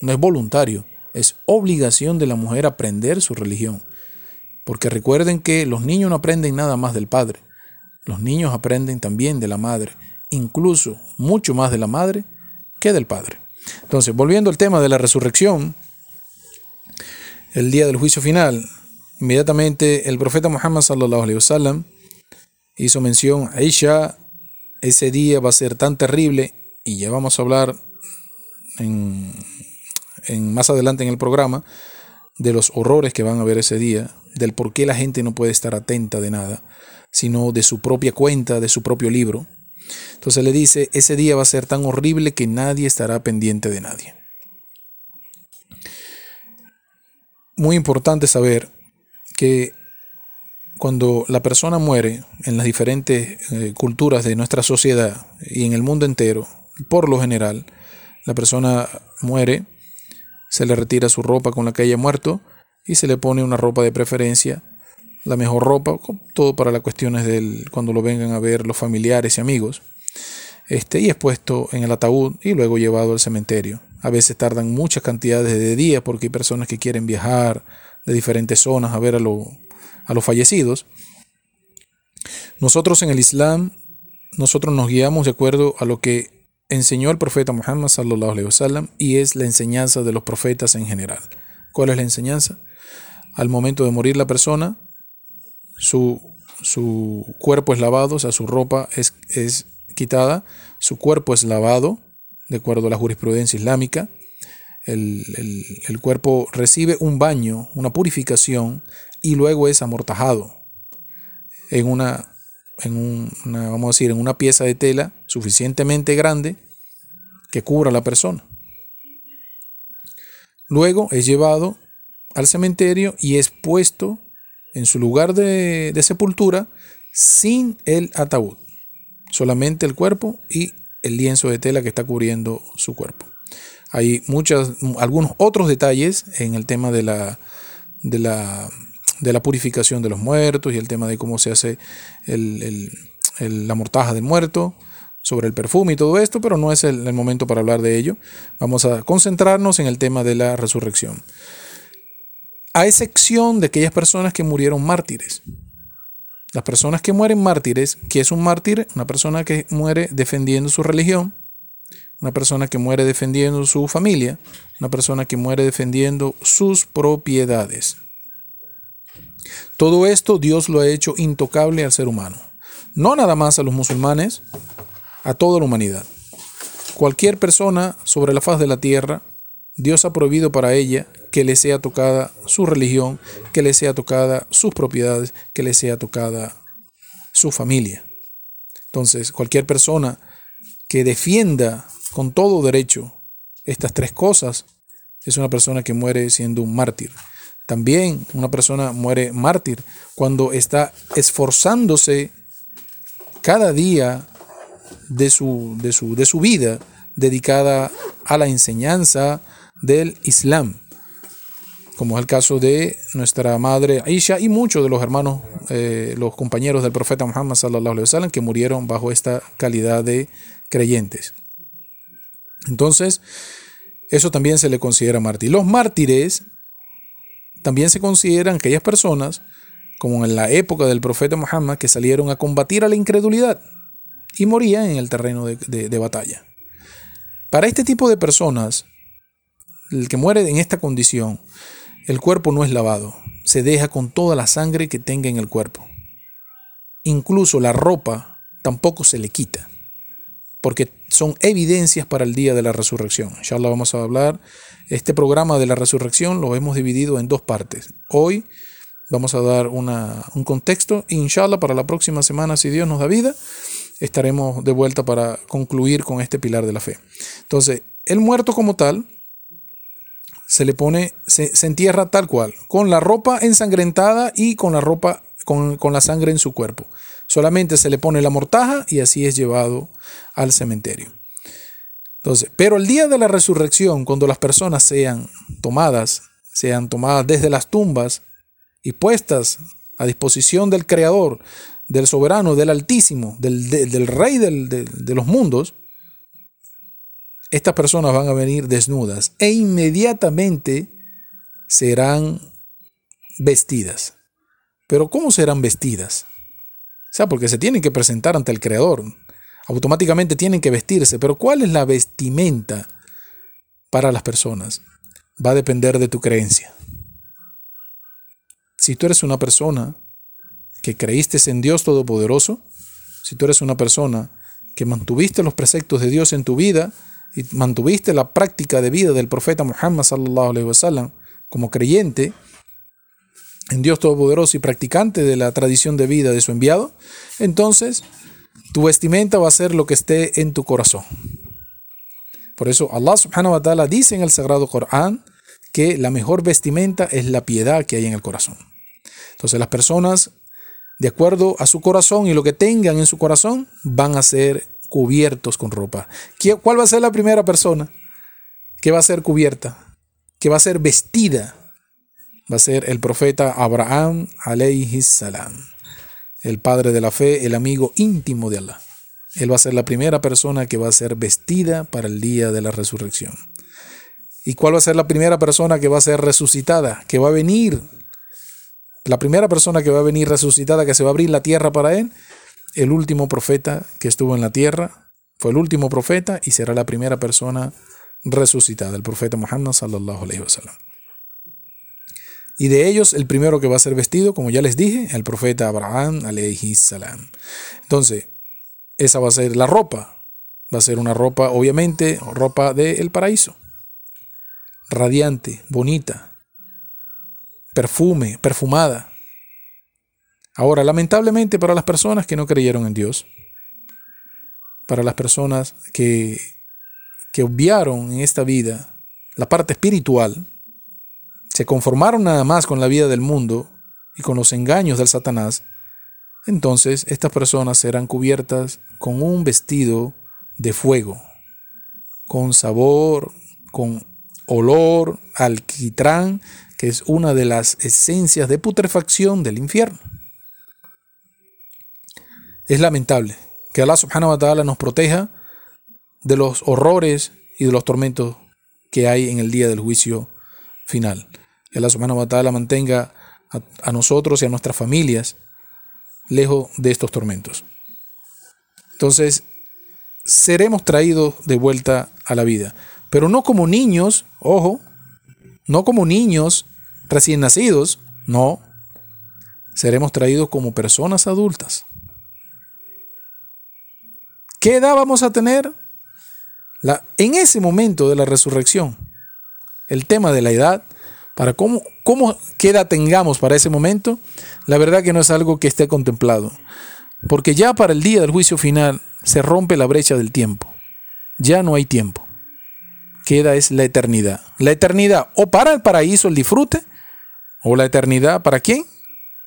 Speaker 1: no es voluntario, es obligación de la mujer aprender su religión. Porque recuerden que los niños no aprenden nada más del padre, los niños aprenden también de la madre, incluso mucho más de la madre que del padre. Entonces, volviendo al tema de la resurrección, el día del juicio final, inmediatamente el profeta Muhammad sallallahu alaihi wasallam hizo mención a Aisha, ese día va a ser tan terrible y ya vamos a hablar en, más adelante en el programa de los horrores que van a haber ese día, del por qué la gente no puede estar atenta de nada, sino de su propia cuenta, de su propio libro. Entonces le dice, ese día va a ser tan horrible que nadie estará pendiente de nadie. Muy importante saber que cuando la persona muere en las diferentes eh, culturas de nuestra sociedad y en el mundo entero, por lo general, la persona muere, se le retira su ropa con la que haya muerto y se le pone una ropa de preferencia, la mejor ropa, todo para las cuestiones del cuando lo vengan a ver los familiares y amigos. Este, y es puesto en el ataúd y luego llevado al cementerio. A veces tardan muchas cantidades de días porque hay personas que quieren viajar de diferentes zonas a ver a, a los fallecidos. Nosotros en el Islam, nosotros nos guiamos de acuerdo a lo que enseñó el profeta Muhammad sallallahu alaihi wasallam y es la enseñanza de los profetas en general. ¿Cuál es la enseñanza? Al momento de morir la persona, su, su cuerpo es lavado, o sea, su ropa es, es quitada, su cuerpo es lavado, de acuerdo a la jurisprudencia islámica, el, el, cuerpo recibe un baño, una purificación, y luego es amortajado en una, en vamos a decir, en una pieza de tela suficientemente grande que cubra a la persona. Luego es llevado al cementerio y es puesto en su lugar de, sepultura sin el ataúd, solamente el cuerpo y el lienzo de tela que está cubriendo su cuerpo. Hay muchas, algunos otros detalles en el tema de la, de la, de la purificación de los muertos y el tema de cómo se hace la mortaja del muerto, sobre el perfume y todo esto, pero no es el, momento para hablar de ello. Vamos a concentrarnos en el tema de la resurrección a excepción de aquellas personas que murieron mártires. Las personas que mueren mártires, que es un mártir? Una persona que muere defendiendo su religión, una persona que muere defendiendo su familia, una persona que muere defendiendo sus propiedades. Todo esto Dios lo ha hecho intocable al ser humano. No nada más a los musulmanes, a toda la humanidad. Cualquier persona sobre la faz de la tierra, Dios ha prohibido para ella que le sea tocada su religión, que le sea tocada sus propiedades, que le sea tocada su familia. Entonces, cualquier persona que defienda con todo derecho estas tres cosas es una persona que muere siendo un mártir. También una persona muere mártir cuando está esforzándose cada día de su, de su, de su vida dedicada a la enseñanza del Islam como es el caso de nuestra madre Aisha y muchos de los hermanos, eh, los compañeros del profeta Muhammad sallallahu alaihi wasallam que murieron bajo esta calidad de creyentes. Entonces, eso también se le considera mártir. Los mártires también se consideran aquellas personas, como en la época del profeta Muhammad, que salieron a combatir a la incredulidad y morían en el terreno de batalla. Para este tipo de personas, el que muere en esta condición, el cuerpo no es lavado, se deja con toda la sangre que tenga en el cuerpo. Incluso la ropa tampoco se le quita, porque son evidencias para el día de la resurrección. Inshallah vamos a hablar. Este programa de la resurrección lo hemos dividido en dos partes. Hoy vamos a dar un contexto. Inshallah para la próxima semana, si Dios nos da vida, estaremos de vuelta para concluir con este pilar de la fe. Entonces, el muerto como tal se le pone, se, entierra tal cual, con la ropa ensangrentada y con la ropa, con, con la sangre en su cuerpo. Solamente se le pone la mortaja y así es llevado al cementerio. Entonces, pero el día de la resurrección, cuando las personas sean tomadas, sean tomadas desde las tumbas y puestas a disposición del Creador, del Soberano, del Altísimo, del, Rey de los mundos, estas personas van a venir desnudas e inmediatamente serán vestidas. Pero ¿cómo serán vestidas? O sea, porque se tienen que presentar ante el Creador. Automáticamente tienen que vestirse. Pero ¿cuál es la vestimenta para las personas? Va a depender de tu creencia. Si tú eres una persona que creíste en Dios Todopoderoso, si tú eres una persona que mantuviste los preceptos de Dios en tu vida y mantuviste la práctica de vida del profeta Muhammad sallallahu alaihi wasallam como creyente en Dios Todopoderoso y practicante de la tradición de vida de su enviado, entonces tu vestimenta va a ser lo que esté en tu corazón. Por eso Allah subhanahu wa ta'ala dice en el Sagrado Corán que la mejor vestimenta es la piedad que hay en el corazón. Entonces las personas, de acuerdo a su corazón y lo que tengan en su corazón, van a ser cubiertos con ropa. ¿Cuál va a ser la primera persona que va a ser cubierta? Que va a ser vestida. Va a ser el profeta Abraham alayhi salam, el padre de la fe, el amigo íntimo de Allah. Él va a ser la primera persona que va a ser vestida para el día de la resurrección. ¿Y cuál va a ser la primera persona que va a ser resucitada? Que va a venir la primera persona que va a venir resucitada, que se va a abrir la tierra para él, el último profeta que estuvo en la tierra, fue el último profeta y será la primera persona resucitada, el profeta Muhammad sallallahu alaihi wasallam. Y de ellos el primero que va a ser vestido, como ya les dije, el profeta Abraham salam. Entonces, esa va a ser la ropa. Va a ser una ropa, obviamente, ropa del paraíso. Radiante, bonita, perfume, perfumada. Ahora, lamentablemente para las personas que no creyeron en Dios, para las personas que, que obviaron en esta vida la parte espiritual, se conformaron nada más con la vida del mundo y con los engaños del Satanás, entonces estas personas serán cubiertas con un vestido de fuego, con sabor, con olor, alquitrán que es una de las esencias de putrefacción del infierno. Es lamentable que Allah subhanahu wa ta'ala nos proteja de los horrores y de los tormentos que hay en el día del juicio final. Que Allah subhanahu wa ta'ala mantenga a, a nosotros y a nuestras familias lejos de estos tormentos. Entonces, seremos traídos de vuelta a la vida, pero no como niños, ojo, no como niños recién nacidos, no. Seremos traídos como personas adultas. ¿Qué edad vamos a tener? En ese momento de la resurrección, el tema de la edad, para cómo, cómo, edad tengamos para ese momento, la verdad que no es algo que esté contemplado. Porque ya para el día del juicio final se rompe la brecha del tiempo. Ya no hay tiempo queda es la eternidad. La eternidad o para el paraíso, el disfrute, o la eternidad para quién?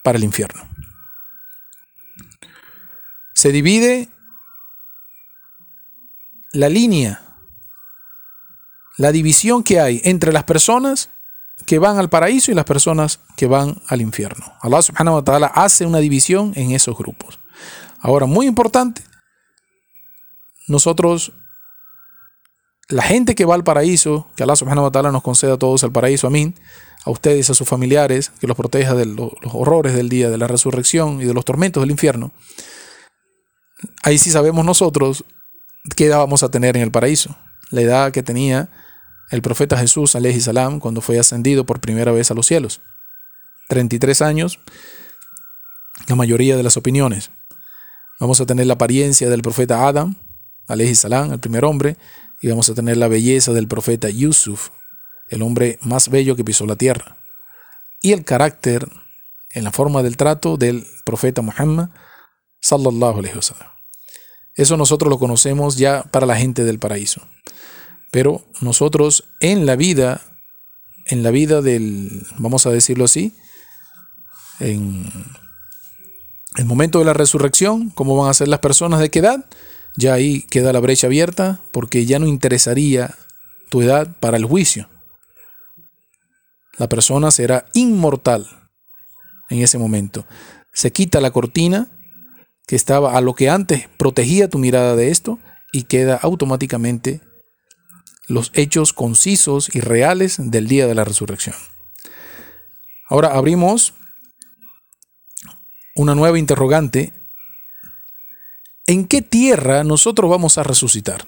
Speaker 1: Para el infierno. Se divide la línea, la división que hay entre las personas que van al paraíso y las personas que van al infierno. Allah subhanahu wa ta'ala hace una división en esos grupos. Ahora, muy importante, nosotros la gente que va al paraíso, que Allah subhanahu wa ta'ala nos conceda a todos el paraíso, amén, a ustedes, a sus familiares, que los proteja de los, horrores del día, de la resurrección y de los tormentos del infierno. Ahí sí sabemos nosotros qué edad vamos a tener en el paraíso. La edad que tenía el profeta Jesús, alayhi salam, cuando fue ascendido por primera vez a los cielos. 33 años, la mayoría de las opiniones. Vamos a tener la apariencia del profeta Adam, alayhi salam, el primer hombre, y vamos a tener la belleza del profeta Yusuf, el hombre más bello que pisó la tierra, y el carácter en la forma del trato del profeta Muhammad sallallahu alaihi wasallam. Eso nosotros lo conocemos ya para la gente del paraíso. Pero nosotros en la vida, en la vida del, vamos a decirlo así, en el momento de la resurrección, cómo van a ser las personas de qué edad, ya ahí queda la brecha abierta porque ya no interesaría tu edad para el juicio. La persona será inmortal. en ese momento. Se quita la cortina que estaba a lo que antes protegía tu mirada de esto y queda automáticamente los hechos concisos y reales del día de la resurrección. Ahora abrimos una nueva interrogante. ¿En qué tierra nosotros vamos a resucitar?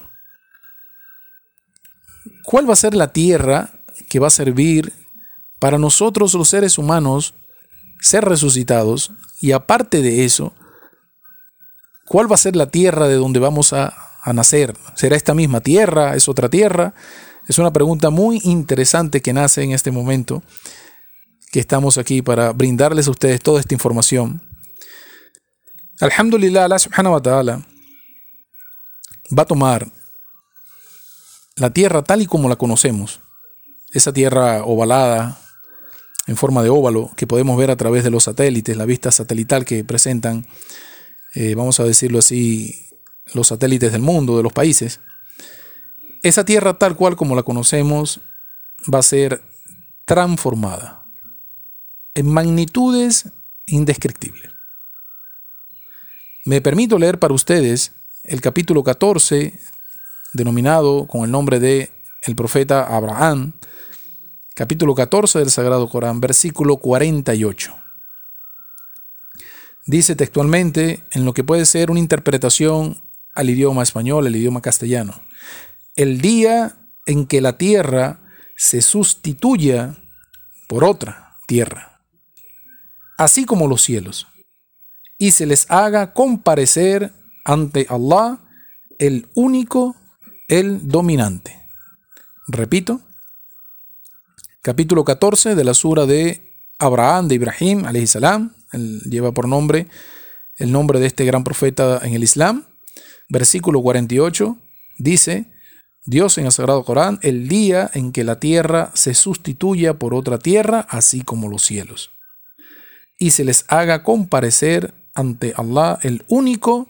Speaker 1: ¿Cuál va a ser la tierra que va a servir para nosotros los seres humanos ser resucitados? Y aparte de eso, ¿cuál va a ser la tierra de donde vamos a, nacer? ¿Será esta misma tierra? ¿Es otra tierra? Es una pregunta muy interesante que nace en este momento, que estamos aquí para brindarles a ustedes toda esta información. Alhamdulillah, Allah subhanahu wa ta'ala va a tomar la tierra tal y como la conocemos, esa tierra ovalada, en forma de óvalo, que podemos ver a través de los satélites, la vista satelital que presentan, eh, vamos a decirlo así, los satélites del mundo, de los países. Esa tierra tal cual como la conocemos va a ser transformada en magnitudes indescriptibles. Me permito leer para ustedes el capítulo 14, denominado con el nombre de el profeta Abraham, capítulo 14 del Sagrado Corán, versículo 48. Dice textualmente, en lo que puede ser una interpretación al idioma español, el idioma castellano, el día en que la tierra se sustituya por otra tierra, así como los cielos, y se les haga comparecer ante Allah el único, el dominante. Repito, capítulo 14 de la sura de Abraham, de Ibrahim, salam, lleva por nombre el nombre de este gran profeta en el Islam. Versículo 48 dice, Dios en el Sagrado Corán, el día en que la tierra se sustituya por otra tierra, así como los cielos, y se les haga comparecer ante Allah el único,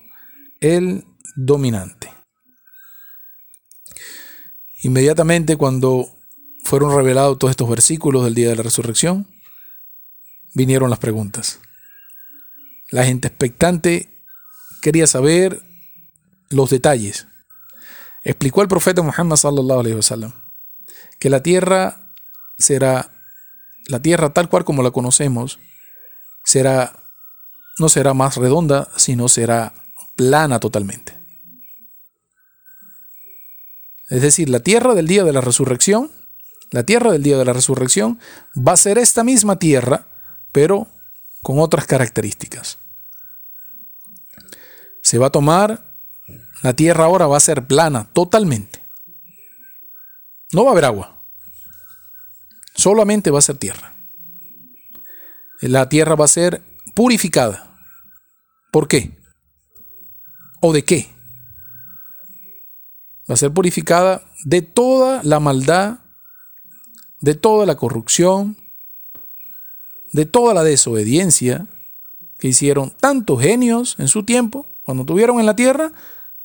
Speaker 1: el dominante. Inmediatamente cuando fueron revelados todos estos versículos del día de la resurrección, vinieron las preguntas. La gente expectante quería saber los detalles. Explicó el profeta Muhammad sallallahu alaihi wasallam que la tierra será la tierra tal cual como la conocemos será no será más redonda, sino será plana totalmente. Es decir, la tierra del día de la resurrección, la tierra del día de la resurrección va a ser esta misma tierra, pero con otras características. Se va a tomar, la tierra ahora va a ser plana totalmente. No va a haber agua. Solamente va a ser tierra. La tierra va a ser purificada. ¿Por qué? ¿O de qué? va a ser purificada de toda la maldad, de toda la corrupción, de toda la desobediencia que hicieron tantos genios en su tiempo, cuando tuvieron en la tierra,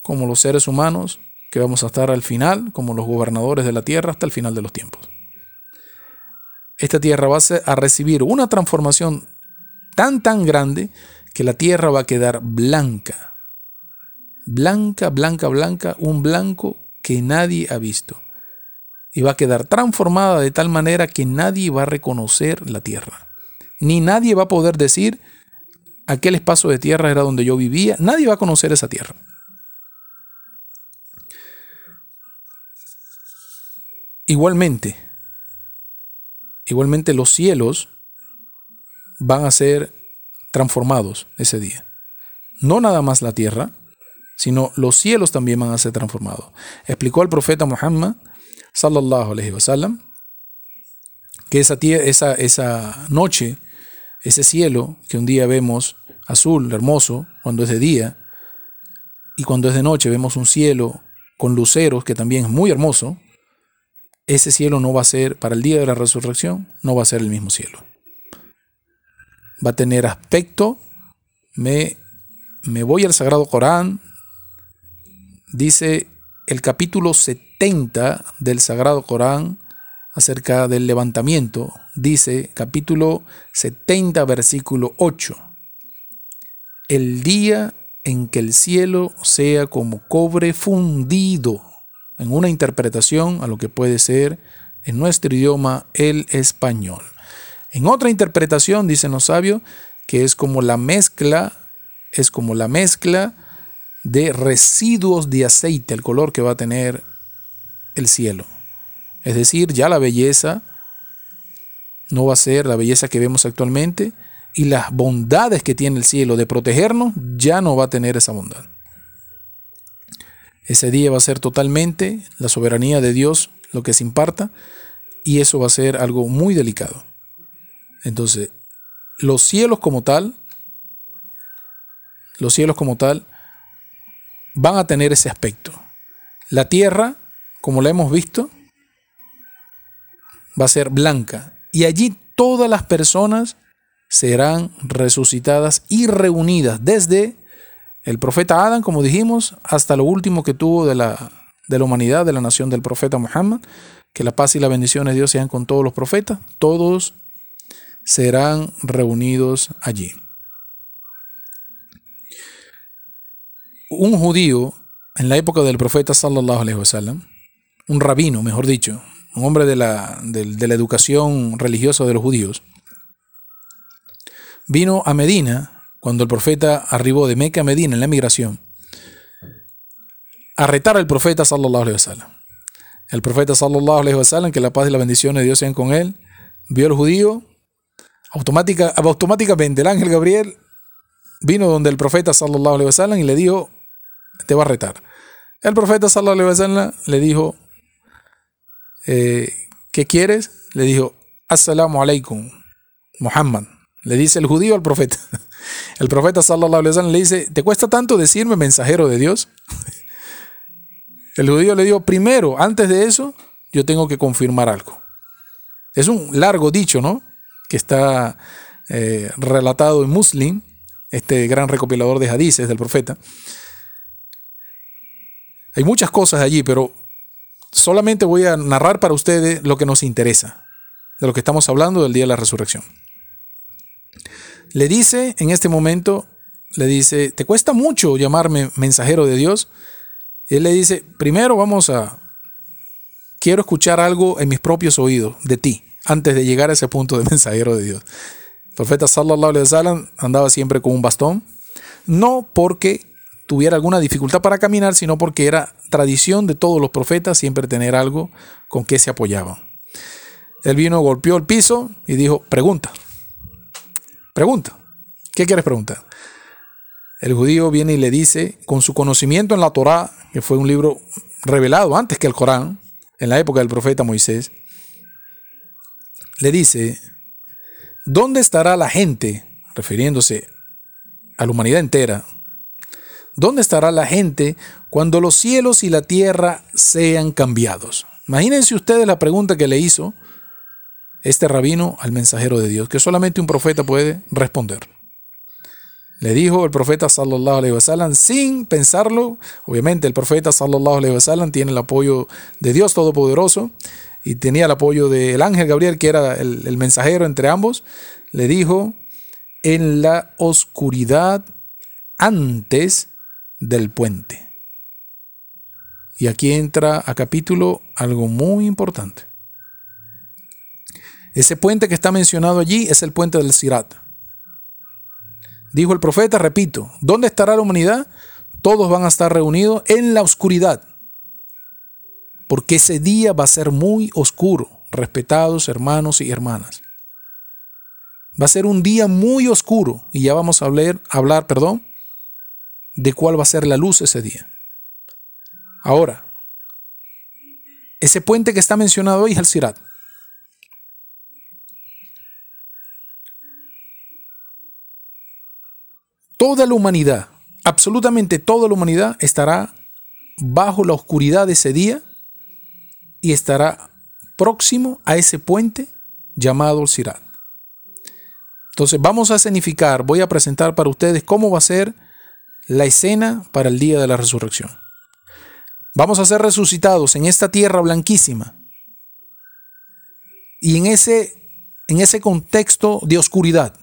Speaker 1: como los seres humanos que vamos a estar al final, como los gobernadores de la tierra hasta el final de los tiempos. Esta tierra va a recibir una transformación tan, tan grande que la tierra va a quedar blanca, blanca, blanca, blanca, un blanco que nadie ha visto. Y va a quedar transformada de tal manera que nadie va a reconocer la tierra. Ni nadie va a poder decir, aquel espacio de tierra era donde yo vivía. Nadie va a conocer esa tierra. Igualmente, igualmente los cielos van a ser transformados ese día. No nada más la tierra, sino los cielos también van a ser transformados. Explicó el profeta Muhammad, sallallahu alaihi wasallam, que esa, esa, esa noche, ese cielo que un día vemos azul, hermoso, cuando es de día, y cuando es de noche vemos un cielo con luceros, que también es muy hermoso, ese cielo no va a ser, para el día de la resurrección, no va a ser el mismo cielo. Va a tener aspecto, me, me voy al Sagrado Corán, dice el capítulo 70 del Sagrado Corán, acerca del levantamiento, dice capítulo 70, versículo 8, el día en que el cielo sea como cobre fundido, en una interpretación a lo que puede ser en nuestro idioma el español. En otra interpretación dicen los sabios que es como la mezcla, es como la mezcla de residuos de aceite, el color que va a tener el cielo. Es decir, ya la belleza no va a ser la belleza que vemos actualmente y las bondades que tiene el cielo de protegernos ya no va a tener esa bondad. Ese día va a ser totalmente la soberanía de Dios lo que se imparta y eso va a ser algo muy delicado. Entonces, los cielos como tal, los cielos como tal, van a tener ese aspecto. La tierra, como la hemos visto, va a ser blanca. Y allí todas las personas serán resucitadas y reunidas desde el profeta Adán, como dijimos, hasta lo último que tuvo de la, de la humanidad, de la nación del profeta Muhammad. Que la paz y la bendición de Dios sean con todos los profetas. Todos serán reunidos allí. Un judío en la época del profeta sallallahu alaihi wasallam, un rabino, mejor dicho, un hombre de la, de, la educación religiosa de los judíos, vino a Medina cuando el profeta arribó de Meca a Medina en la migración a retar al profeta sallallahu alaihi wasallam. El profeta sallallahu alaihi wasallam, que la paz y la bendición de Dios sean con él, vio al judío, automática, automáticamente el ángel Gabriel vino donde el profeta sallallahu alaihi wasallam y le dijo, te va a retar. El profeta sallallahu alaihi wasallam le dijo, eh, ¿qué quieres? Le dijo, Assalamu alaikum, Muhammad. Le dice el judío al profeta. <laughs> El profeta sallallahu alaihi wasallam le dice, ¿te cuesta tanto decirme mensajero de Dios? <laughs> El judío le dijo, primero, antes de eso, yo tengo que confirmar algo. Es un largo dicho, ¿no? Que está eh, relatado en Muslim, este gran recopilador de hadices del profeta. Hay muchas cosas allí, pero solamente voy a narrar para ustedes lo que nos interesa, de lo que estamos hablando del día de la resurrección. Le dice en este momento, le dice, ¿te cuesta mucho llamarme mensajero de Dios? Y él le dice, primero vamos a, quiero escuchar algo en mis propios oídos de ti, antes de llegar a ese punto de <laughs> mensajero de Dios. El profeta sallallahu alaihi wasallam andaba siempre con un bastón, no porque tuviera alguna dificultad para caminar, sino porque era tradición de todos los profetas siempre tener algo con que se apoyaban. Él vino, golpeó el piso y dijo, pregunta, pregunta, ¿qué quieres preguntar? El judío viene y le dice, con su conocimiento en la Torá, que fue un libro revelado antes que el Corán, en la época del profeta Moisés, le dice, ¿dónde estará la gente, refiriéndose a la humanidad entera, ¿Dónde estará la gente cuando los cielos y la tierra sean cambiados? Imagínense ustedes la pregunta que le hizo este rabino al mensajero de Dios, que solamente un profeta puede responder. Le dijo el profeta sallallahu alaihi wasallam sin pensarlo, obviamente el profeta sallallahu alaihi wasallam tiene el apoyo de Dios todopoderoso y tenía el apoyo del ángel Gabriel que era el, mensajero entre ambos, le dijo en la oscuridad antes del puente. Y aquí entra a capítulo algo muy importante. Ese puente que está mencionado allí es el puente del Sirat. Dijo el profeta, repito, ¿dónde estará la humanidad? Todos van a estar reunidos en la oscuridad. Porque ese día va a ser muy oscuro, respetados hermanos y hermanas. Va a ser un día muy oscuro y ya vamos a hablar, hablar perdón, de cuál va a ser la luz ese día. Ahora, ese puente que está mencionado hoy es el Sirat. Toda la humanidad, absolutamente toda la humanidad estará bajo la oscuridad de ese día y estará próximo a ese puente llamado Sirat. Entonces vamos a escenificar, voy a presentar para ustedes cómo va a ser la escena para el día de la resurrección. Vamos a ser resucitados en esta tierra blanquísima. y en ese, en ese contexto de oscuridad.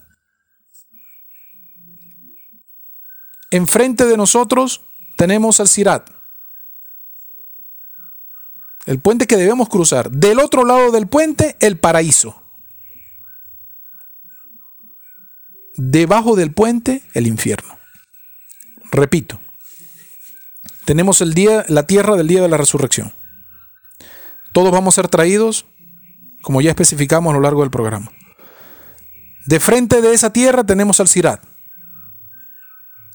Speaker 1: Enfrente de nosotros tenemos el Sirat, el puente que debemos cruzar. Del otro lado del puente, el paraíso. Debajo del puente, el infierno. Repito, tenemos el día, la tierra del día de la resurrección. Todos vamos a ser traídos, como ya especificamos a lo largo del programa. De frente de esa tierra tenemos al Sirat.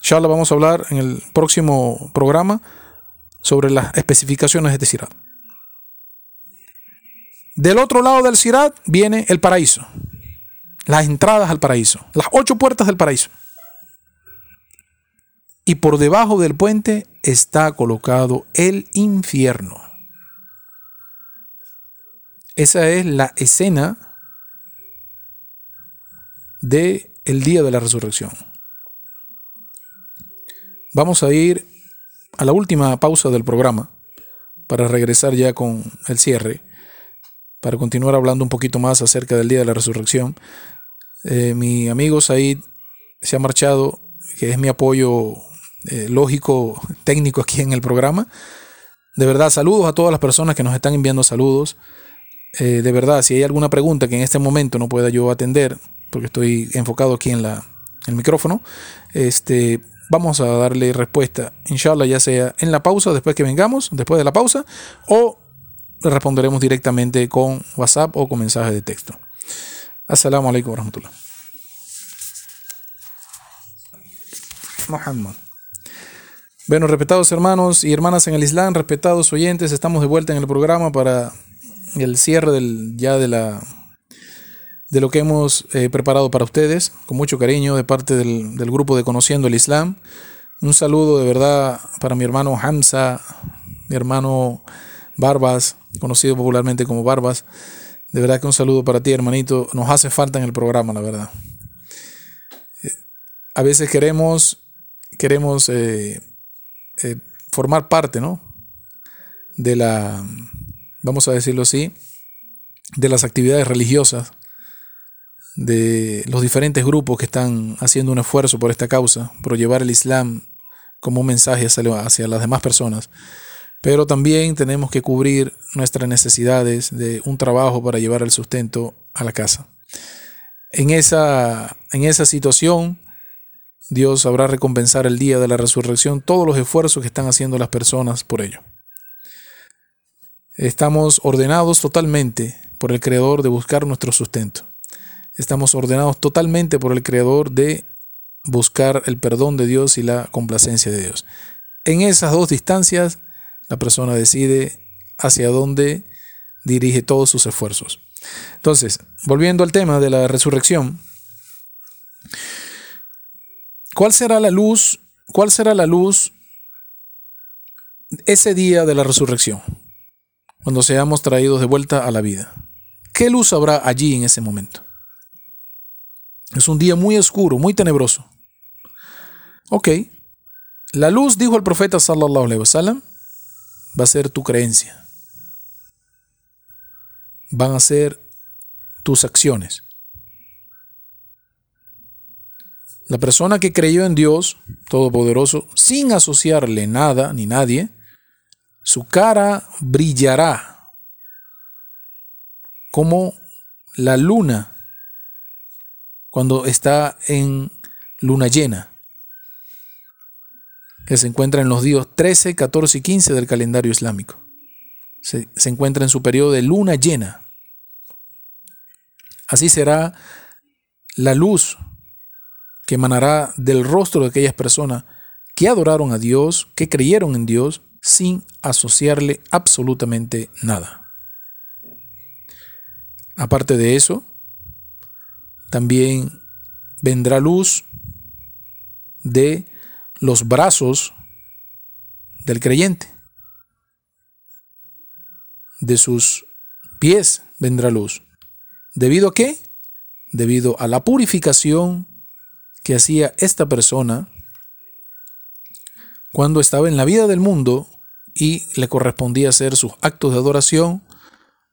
Speaker 1: Ya lo vamos a hablar en el próximo programa sobre las especificaciones de este Sirat. Del otro lado del Sirat viene el paraíso, las entradas al paraíso, las ocho puertas del paraíso. Y por debajo del puente está colocado el infierno. Esa es la escena de el día de la resurrección. Vamos a ir a la última pausa del programa para regresar ya con el cierre, para continuar hablando un poquito más acerca del día de la resurrección. Eh, mi amigo Said se ha marchado, que es mi apoyo eh, lógico, <laughs> técnico aquí en el programa. De verdad, saludos a todas las personas que nos están enviando saludos. Eh, de verdad, si hay alguna pregunta que en este momento no pueda yo atender, porque estoy enfocado aquí en la, el micrófono, este, vamos a darle respuesta, inshallah, ya sea en la pausa, después que vengamos, después de la pausa, o le responderemos directamente con WhatsApp o con mensaje de texto. Assalamu alaikum warahmatullah. Muhammad. Bueno, respetados hermanos y hermanas en el Islam, respetados oyentes, estamos de vuelta en el programa para el cierre del, ya de la de lo que hemos eh, preparado para ustedes, con mucho cariño de parte del, del, grupo de Conociendo el Islam. Un saludo de verdad para mi hermano Hamza, mi hermano Barbas, conocido popularmente como Barbas. De verdad que un saludo para ti, hermanito. Nos hace falta en el programa, la verdad. Eh, a veces queremos, queremos eh, eh, formar parte, ¿no? De la, vamos a decirlo así, de las actividades religiosas de los diferentes grupos que están haciendo un esfuerzo por esta causa, por llevar el Islam como un mensaje hacia, las demás personas. Pero también tenemos que cubrir nuestras necesidades de un trabajo para llevar el sustento a la casa. En esa, en esa situación, Dios sabrá recompensar el día de la resurrección todos los esfuerzos que están haciendo las personas por ello. Estamos ordenados totalmente por el Creador de buscar nuestro sustento. Estamos ordenados totalmente por el Creador de buscar el perdón de Dios y la complacencia de Dios. En esas dos distancias, la persona decide hacia dónde dirige todos sus esfuerzos. Entonces, volviendo al tema de la resurrección, ¿cuál será la luz? ¿Cuál será la luz ese día de la resurrección? Cuando seamos traídos de vuelta a la vida. ¿Qué luz habrá allí en ese momento? Es un día muy oscuro, muy tenebroso. Ok. La luz, dijo el profeta sallallahu alaihi wasallam, va a ser tu creencia. Van a ser tus acciones. La persona que creyó en Dios Todopoderoso sin asociarle nada ni nadie, su cara brillará como la luna cuando está en luna llena, que se encuentra en los días 13, 14 y 15 del calendario islámico. Se, se encuentra en su periodo de luna llena. Así será la luz que emanará del rostro de aquellas personas que adoraron a Dios, que creyeron en Dios, sin asociarle absolutamente nada. Aparte de eso, también vendrá luz de los brazos del creyente. De sus pies vendrá luz. ¿Debido a qué? Debido a la purificación que hacía esta persona cuando estaba en la vida del mundo y le correspondía hacer sus actos de adoración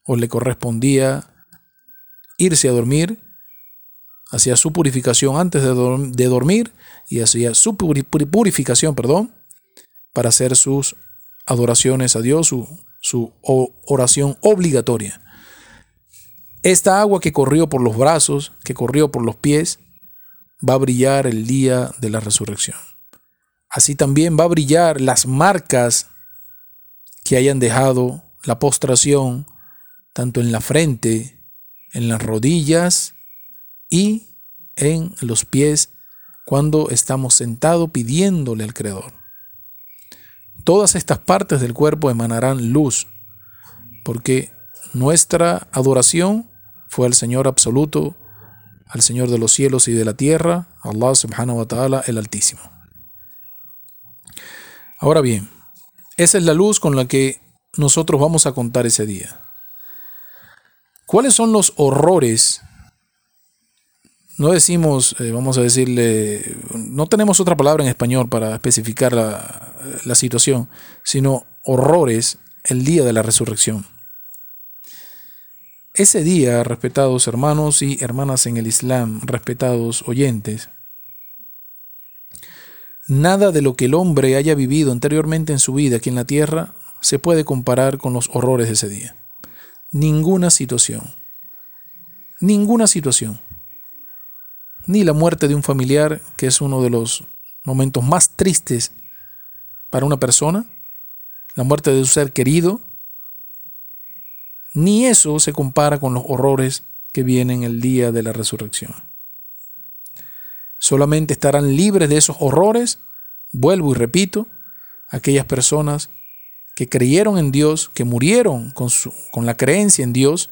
Speaker 1: o le correspondía irse a dormir, hacía su purificación antes de, de dormir y hacía su purificación, perdón, para hacer sus adoraciones a Dios, su, su oración obligatoria. Esta agua que corrió por los brazos, que corrió por los pies, va a brillar el día de la resurrección. Así también va a brillar las marcas que hayan dejado la postración, tanto en la frente, en las rodillas y en los pies cuando estamos sentados pidiéndole al Creador. Todas estas partes del cuerpo emanarán luz, porque nuestra adoración fue al Señor absoluto, al Señor de los cielos y de la tierra, Allah subhanahu wa ta'ala, el Altísimo. Ahora bien, esa es la luz con la que nosotros vamos a contar ese día. ¿Cuáles son los horrores? No decimos, eh, vamos a decirle, no tenemos otra palabra en español para especificar la, la situación, sino horrores el día de la resurrección. Ese día, respetados hermanos y hermanas en el Islam, respetados oyentes, nada de lo que el hombre haya vivido anteriormente en su vida aquí en la tierra se puede comparar con los horrores de ese día. Ninguna situación. Ninguna situación. Ni la muerte de un familiar, que es uno de los momentos más tristes para una persona, la muerte de su ser querido, ni eso se compara con los horrores que vienen el día de la resurrección. Solamente estarán libres de esos horrores, vuelvo y repito, aquellas personas que creyeron en Dios, que murieron con, su, con la creencia en Dios,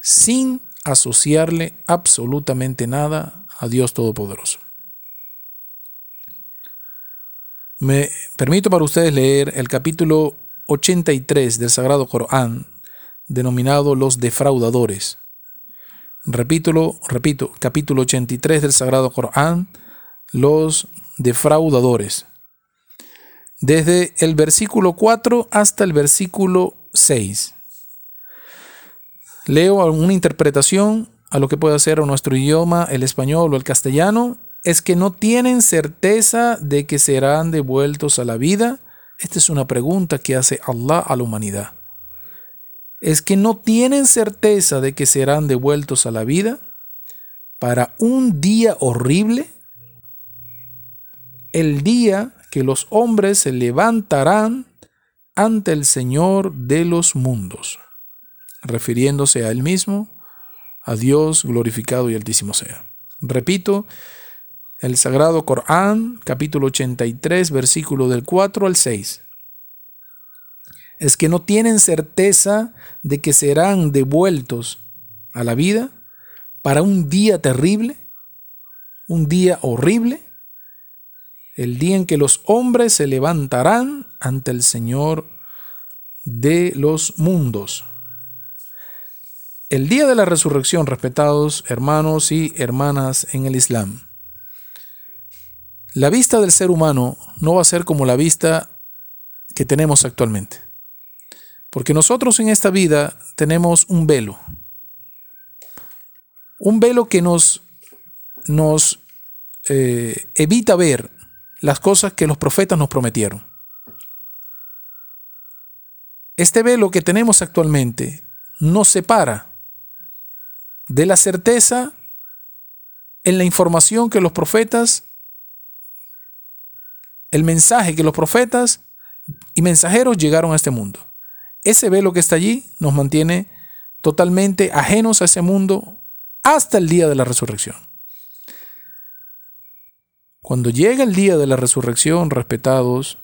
Speaker 1: sin asociarle absolutamente nada a Dios Todopoderoso. Me permito para ustedes leer el capítulo 83 del Sagrado Corán, denominado Los Defraudadores. Repítelo, repito, capítulo 83 del Sagrado Corán, Los Defraudadores. Desde el versículo 4 hasta el versículo 6. Leo una interpretación a lo que puede ser nuestro idioma, el español o el castellano, es que no tienen certeza de que serán devueltos a la vida? Esta es una pregunta que hace Allah a la humanidad. ¿Es que no tienen certeza de que serán devueltos a la vida para un día horrible? El día que los hombres se levantarán ante el Señor de los mundos, refiriéndose a Él mismo, a Dios glorificado y altísimo sea. Repito, el Sagrado Corán, capítulo 83, versículo del 4 al 6. Es que no tienen certeza de que serán devueltos a la vida para un día terrible, un día horrible, el día en que los hombres se levantarán ante el Señor de los mundos. El día de la resurrección, respetados hermanos y hermanas en el Islam, la vista del ser humano no va a ser como la vista que tenemos actualmente. Porque nosotros en esta vida tenemos un velo. Un velo que nos, nos eh, evita ver las cosas que los profetas nos prometieron. Este velo que tenemos actualmente nos separa de la certeza en la información que los profetas el mensaje que los profetas y mensajeros llegaron a este mundo. Ese velo que está allí nos mantiene totalmente ajenos a ese mundo hasta el día de la resurrección. Cuando llega el día de la resurrección, respetados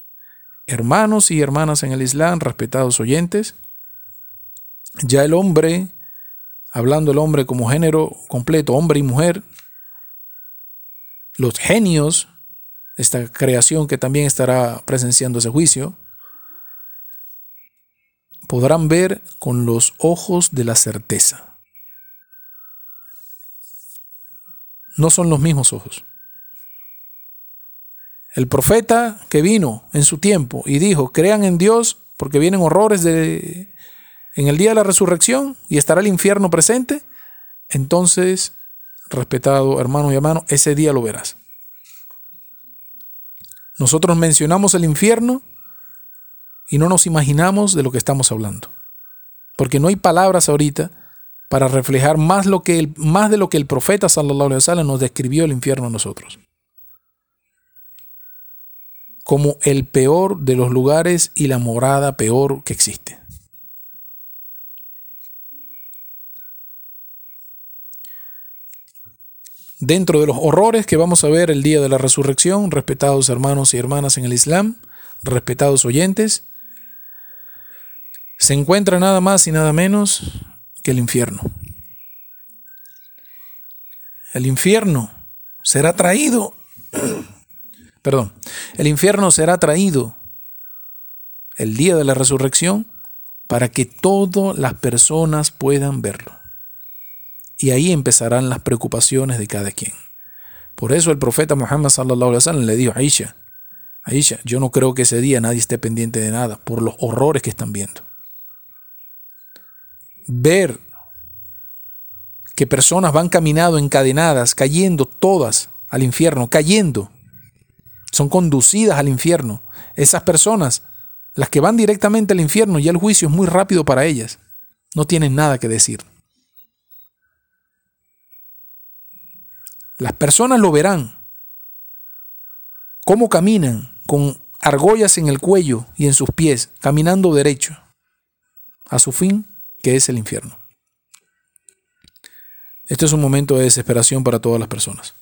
Speaker 1: hermanos y hermanas en el Islam, respetados oyentes, ya el hombre, hablando el hombre como género completo, hombre y mujer, los genios esta creación que también estará presenciando ese juicio, podrán ver con los ojos de la certeza. No son los mismos ojos. El profeta que vino en su tiempo y dijo, crean en Dios porque vienen horrores de, en el día de la resurrección y estará el infierno presente, entonces, respetado hermano y hermano, ese día lo verás. Nosotros mencionamos el infierno y no nos imaginamos de lo que estamos hablando. Porque no hay palabras ahorita para reflejar más, lo que más de lo que el profeta sallallahu nos describió el infierno a nosotros. Como el peor de los lugares y la morada peor que existe. Dentro de los horrores que vamos a ver el día de la resurrección, respetados hermanos y hermanas en el Islam, respetados oyentes, se encuentra nada más y nada menos que el infierno. El infierno será traído, <clears throat> perdón, el infierno será traído el día de la resurrección para que todas las personas puedan verlo. Y ahí empezarán las preocupaciones de cada quien. Por eso el profeta Muhammad sallallahu alaihi wasallam le dijo a Aisha, Aisha, yo no creo que ese día nadie esté pendiente de nada por los horrores que están viendo ver que personas van caminando encadenadas, cayendo todas al infierno, cayendo, son conducidas al infierno. Esas personas, las que van directamente al infierno, ya el juicio es muy rápido para ellas. No tienen nada que decir. Las personas lo verán. Cómo caminan con argollas en el cuello y en sus pies, caminando derecho. A su fin que es el infierno. Este es un momento de desesperación para todas las personas.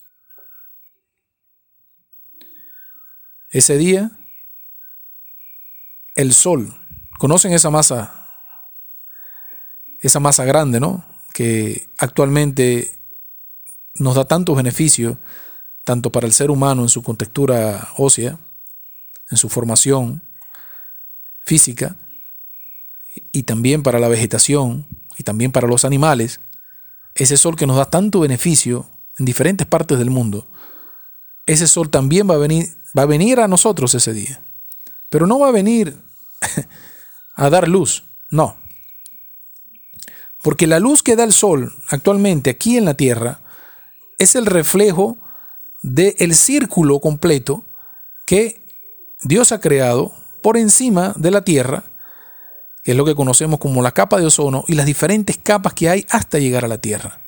Speaker 1: Ese día, el sol, ¿conocen esa masa? Esa masa grande, ¿no? Que actualmente nos da tantos beneficios, tanto para el ser humano en su contextura ósea, en su formación física, y también para la vegetación y también para los animales, ese sol que nos da tanto beneficio en diferentes partes del mundo, ese sol también va a venir, va a, venir a nosotros ese día. Pero no va a venir <laughs> a dar luz, no. Porque la luz que da el sol actualmente aquí en la Tierra es el reflejo del círculo completo que Dios ha creado por encima de la Tierra que es lo que conocemos como la capa de ozono y las diferentes capas que hay hasta llegar a la Tierra.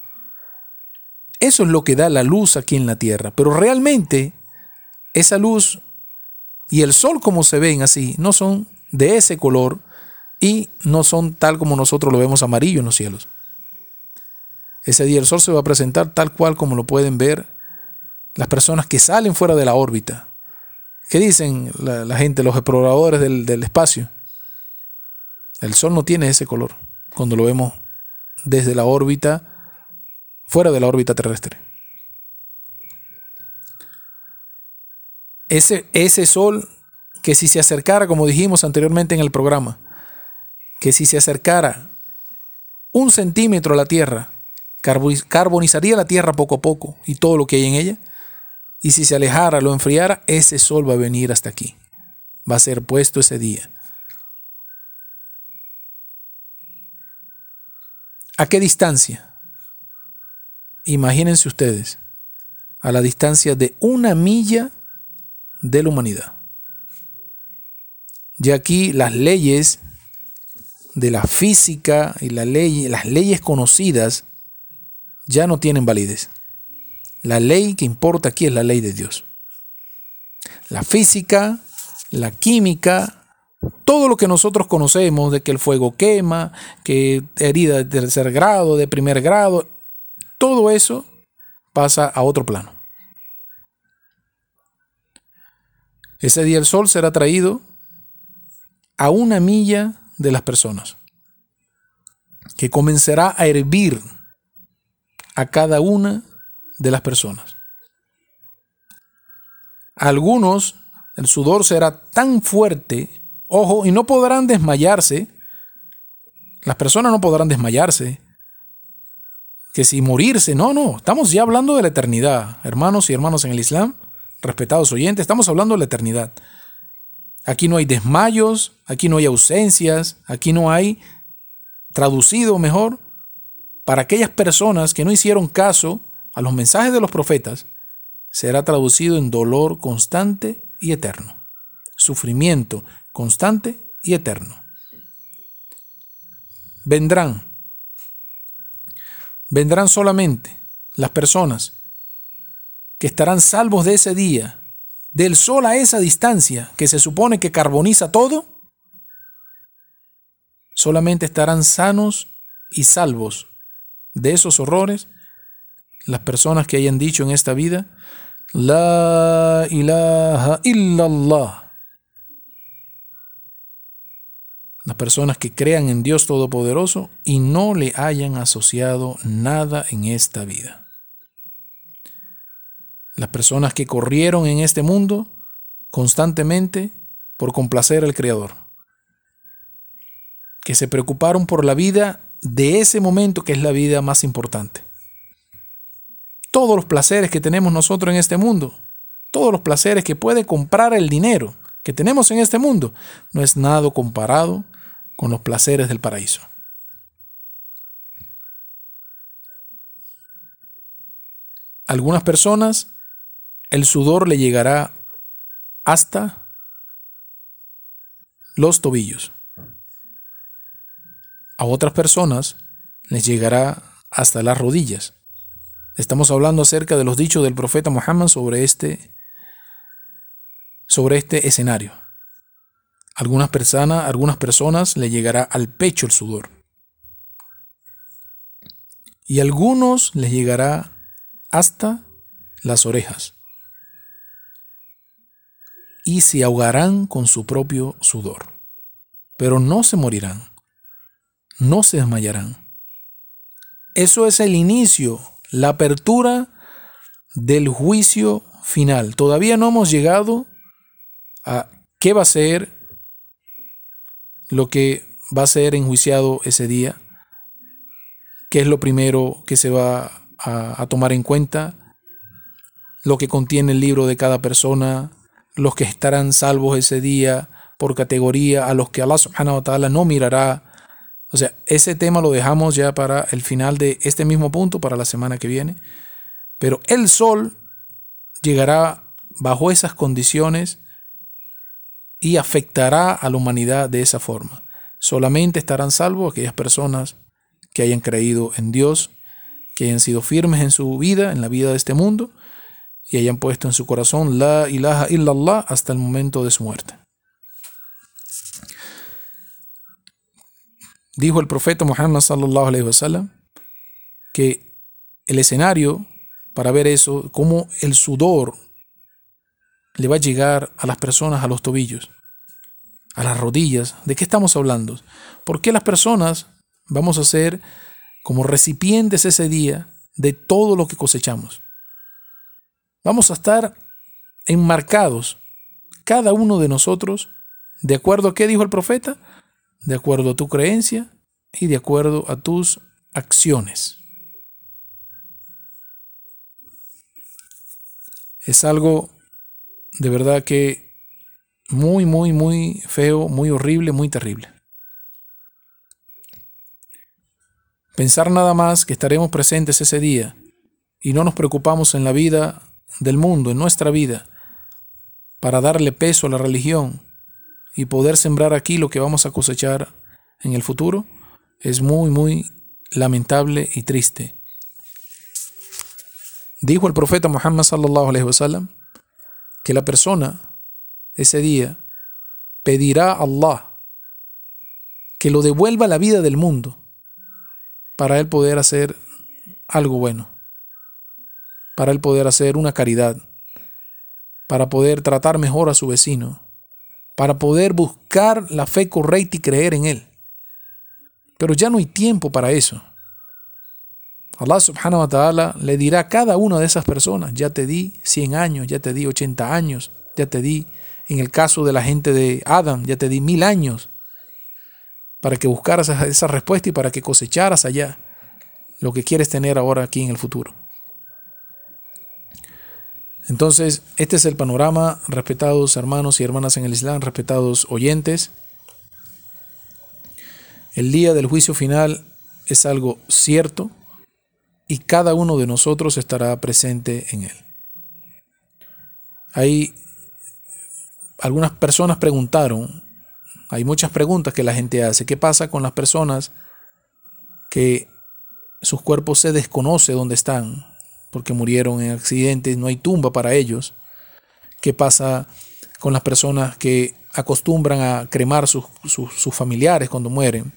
Speaker 1: Eso es lo que da la luz aquí en la Tierra, pero realmente esa luz y el sol como se ven así no son de ese color y no son tal como nosotros lo vemos amarillo en los cielos. Ese día el sol se va a presentar tal cual como lo pueden ver las personas que salen fuera de la órbita. ¿Qué dicen la, gente, los exploradores del espacio? El Sol no tiene ese color cuando lo vemos desde la órbita, fuera de la órbita terrestre. Ese, ese Sol que si se acercara, como dijimos anteriormente en el programa, que si se acercara un centímetro a la Tierra, carbonizaría la Tierra poco a poco y todo lo que hay en ella. Y si se alejara, lo enfriara, ese sol va a venir hasta aquí. Va a ser puesto ese día. ¿A qué distancia? Imagínense ustedes, a la distancia de una milla de la humanidad. Y aquí las leyes de la física y las leyes conocidas ya no tienen validez. La ley que importa aquí es la ley de Dios. La física, la química, todo lo que nosotros conocemos de que el fuego quema, que herida de tercer grado, de primer grado, todo eso pasa a otro plano. Ese día el sol será traído a una milla de las personas, que comenzará a hervir a cada una de las personas. algunos el sudor será tan fuerte Ojo, y no podrán desmayarse. Las personas no podrán desmayarse. Que si morirse, no, no, estamos ya hablando de la eternidad, hermanos y hermanos en el Islam, respetados oyentes, estamos hablando de la eternidad. Aquí no hay desmayos, aquí no hay ausencias, aquí no hay, traducido mejor, para aquellas personas que no hicieron caso a los mensajes de los profetas, será traducido en dolor constante y eterno, sufrimiento constante y eterno. Vendrán, vendrán solamente las personas que estarán salvos de ese día, del sol a esa distancia que se supone que carboniza todo, solamente estarán sanos y salvos de esos horrores las personas que hayan dicho en esta vida, La ilaha illallah. Las personas que crean en Dios Todopoderoso y no le hayan asociado nada en esta vida. Las personas que corrieron en este mundo constantemente por complacer al Creador. Que se preocuparon por la vida de ese momento que es la vida más importante. Todos los placeres que tenemos nosotros en este mundo, todos los placeres que puede comprar el dinero que tenemos en este mundo, no es nada comparado con los placeres del paraíso. algunas personas el sudor le llegará hasta los tobillos. A otras personas les llegará hasta las rodillas. Estamos hablando acerca de los dichos del profeta Muhammad sobre este, sobre este escenario. Algunas personas, algunas personas le llegará al pecho el sudor. Y a algunos les llegará hasta las orejas. Y se ahogarán con su propio sudor. Pero no se morirán. No se desmayarán. Eso es el inicio, la apertura del juicio final. Todavía no hemos llegado a qué va a ser lo que va a ser enjuiciado ese día, qué es lo primero que se va a, tomar en cuenta, lo que contiene el libro de cada persona, los que estarán salvos ese día por categoría, a los que Allah subhanahu wa ta'ala no mirará. O sea, ese tema lo dejamos ya para el final de este mismo punto, para la semana que viene. Pero el sol llegará bajo esas condiciones y afectará a la humanidad de esa forma. Solamente estarán salvos aquellas personas que hayan creído en Dios, que hayan sido firmes en su vida, en la vida de este mundo, y hayan puesto en su corazón la ilaha illallah hasta el momento de su muerte. Dijo el profeta Muhammad que el escenario para ver eso, como el sudor le va a llegar a las personas a los tobillos, a las rodillas. ¿De qué estamos hablando? Porque las personas vamos a ser como recipientes ese día de todo lo que cosechamos. Vamos a estar enmarcados, cada uno de nosotros, de acuerdo a qué dijo el profeta, de acuerdo a tu creencia y de acuerdo a tus acciones. Es algo de verdad que muy, muy, muy feo, muy horrible, muy terrible. Pensar nada más que estaremos presentes ese día y no nos preocupamos en la vida del mundo, en nuestra vida, para darle peso a la religión y poder sembrar aquí lo que vamos a cosechar en el futuro, es muy, muy lamentable y triste. Dijo el profeta Muhammad sallallahu alaihi wasallam que la persona ese día pedirá a Allah que lo devuelva la vida del mundo para él poder hacer algo bueno, para él poder hacer una caridad, para poder tratar mejor a su vecino, para poder buscar la fe correcta y creer en él. Pero ya no hay tiempo para eso. Allah subhanahu wa ta'ala le dirá a cada una de esas personas, ya te di 100 años, ya te di 80 años, ya te di, en el caso de la gente de Adam, ya te di mil años, para que buscaras esa respuesta y para que cosecharas allá lo que quieres tener ahora aquí en el futuro. Entonces, este es el panorama, respetados hermanos y hermanas en el Islam, respetados oyentes. El día del juicio final es algo cierto y cada uno de nosotros estará presente en él. Hay algunas personas preguntaron, hay muchas preguntas que la gente hace, ¿qué pasa con las personas que sus cuerpos se desconoce dónde están porque murieron en accidentes, no hay tumba para ellos? ¿Qué pasa con las personas que acostumbran a cremar sus, sus familiares cuando mueren?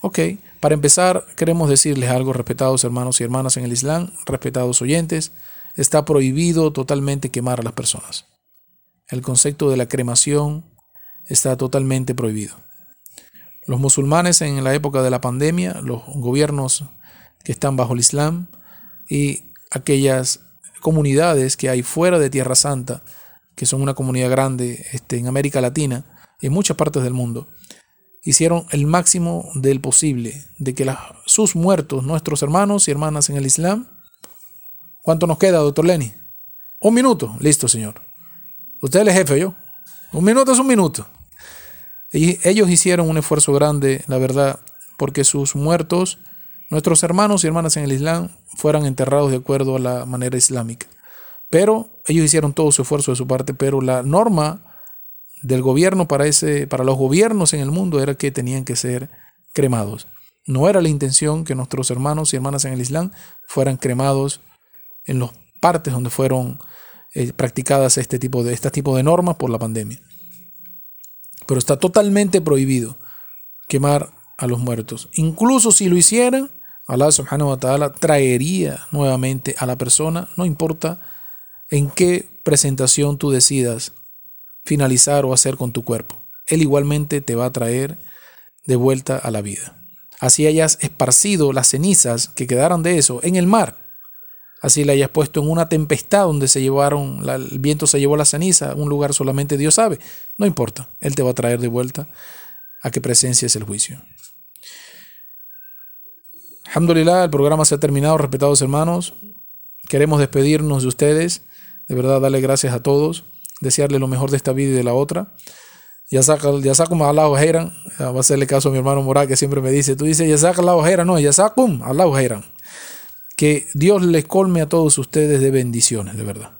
Speaker 1: Ok, para empezar, queremos decirles algo, respetados hermanos y hermanas en el Islam, respetados oyentes, está prohibido totalmente quemar a las personas. El concepto de la cremación está totalmente prohibido. Los musulmanes en la época de la pandemia, los gobiernos que están bajo el Islam y aquellas comunidades que hay fuera de Tierra Santa, que son una comunidad grande este, en América Latina y en muchas partes del mundo, hicieron el máximo del posible de que sus muertos, nuestros hermanos y hermanas en el Islam, ¿cuánto nos queda, doctor Lenny? Un minuto, listo, señor. Usted es el jefe, yo. Un minuto es un minuto. Y ellos hicieron un esfuerzo grande, la verdad, porque sus muertos, nuestros hermanos y hermanas en el Islam, fueran enterrados de acuerdo a la manera islámica. Pero ellos hicieron todo su esfuerzo de su parte, pero la norma del gobierno para, ese, para los gobiernos en el mundo era que tenían que ser cremados. No era la intención que nuestros hermanos y hermanas en el Islam fueran cremados en las partes donde fueron eh, practicadas este tipo, de, este tipo de normas por la pandemia. Pero está totalmente prohibido quemar a los muertos. Incluso si lo hicieran, Allah subhanahu wa ta'ala traería nuevamente a la persona, no importa en qué presentación tú decidas finalizar o hacer con tu cuerpo. Él igualmente te va a traer de vuelta a la vida. Así hayas esparcido las cenizas que quedaron de eso en el mar. Así le hayas puesto en una tempestad donde se llevaron, el viento se llevó la ceniza, un lugar solamente Dios sabe. No importa, Él te va a traer de vuelta a que presencias el juicio. Alhamdulillah, el programa se ha terminado, respetados hermanos. Queremos despedirnos de ustedes. De verdad, darle gracias a todos desearle lo mejor de esta vida y de la otra. Ya saca, ya saca Allah ojera, va a hacerle caso a mi hermano Morá que siempre me dice, tú dices ya saca la ojera, no, ya saca Allah ojera. Que Dios les colme a todos ustedes de bendiciones, de verdad.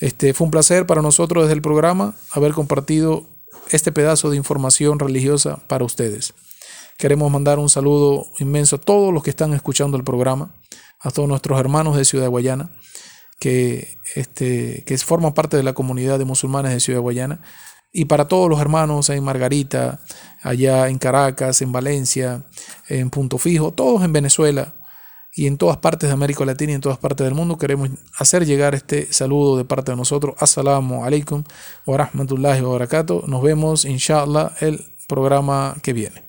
Speaker 1: Este, fue un placer para nosotros desde el programa haber compartido este pedazo de información religiosa para ustedes. Queremos mandar un saludo inmenso a todos los que están escuchando el programa, a todos nuestros hermanos de Ciudad Guayana que, este, que forman parte de la comunidad de musulmanes de Ciudad Guayana, y para todos los hermanos en Margarita, allá en Caracas, en Valencia, en Punto Fijo, todos en Venezuela y en todas partes de América Latina y en todas partes del mundo, queremos hacer llegar este saludo de parte de nosotros. Assalamu alaikum wa rahmatullahi wa. Nos vemos, inshallah, el programa que viene.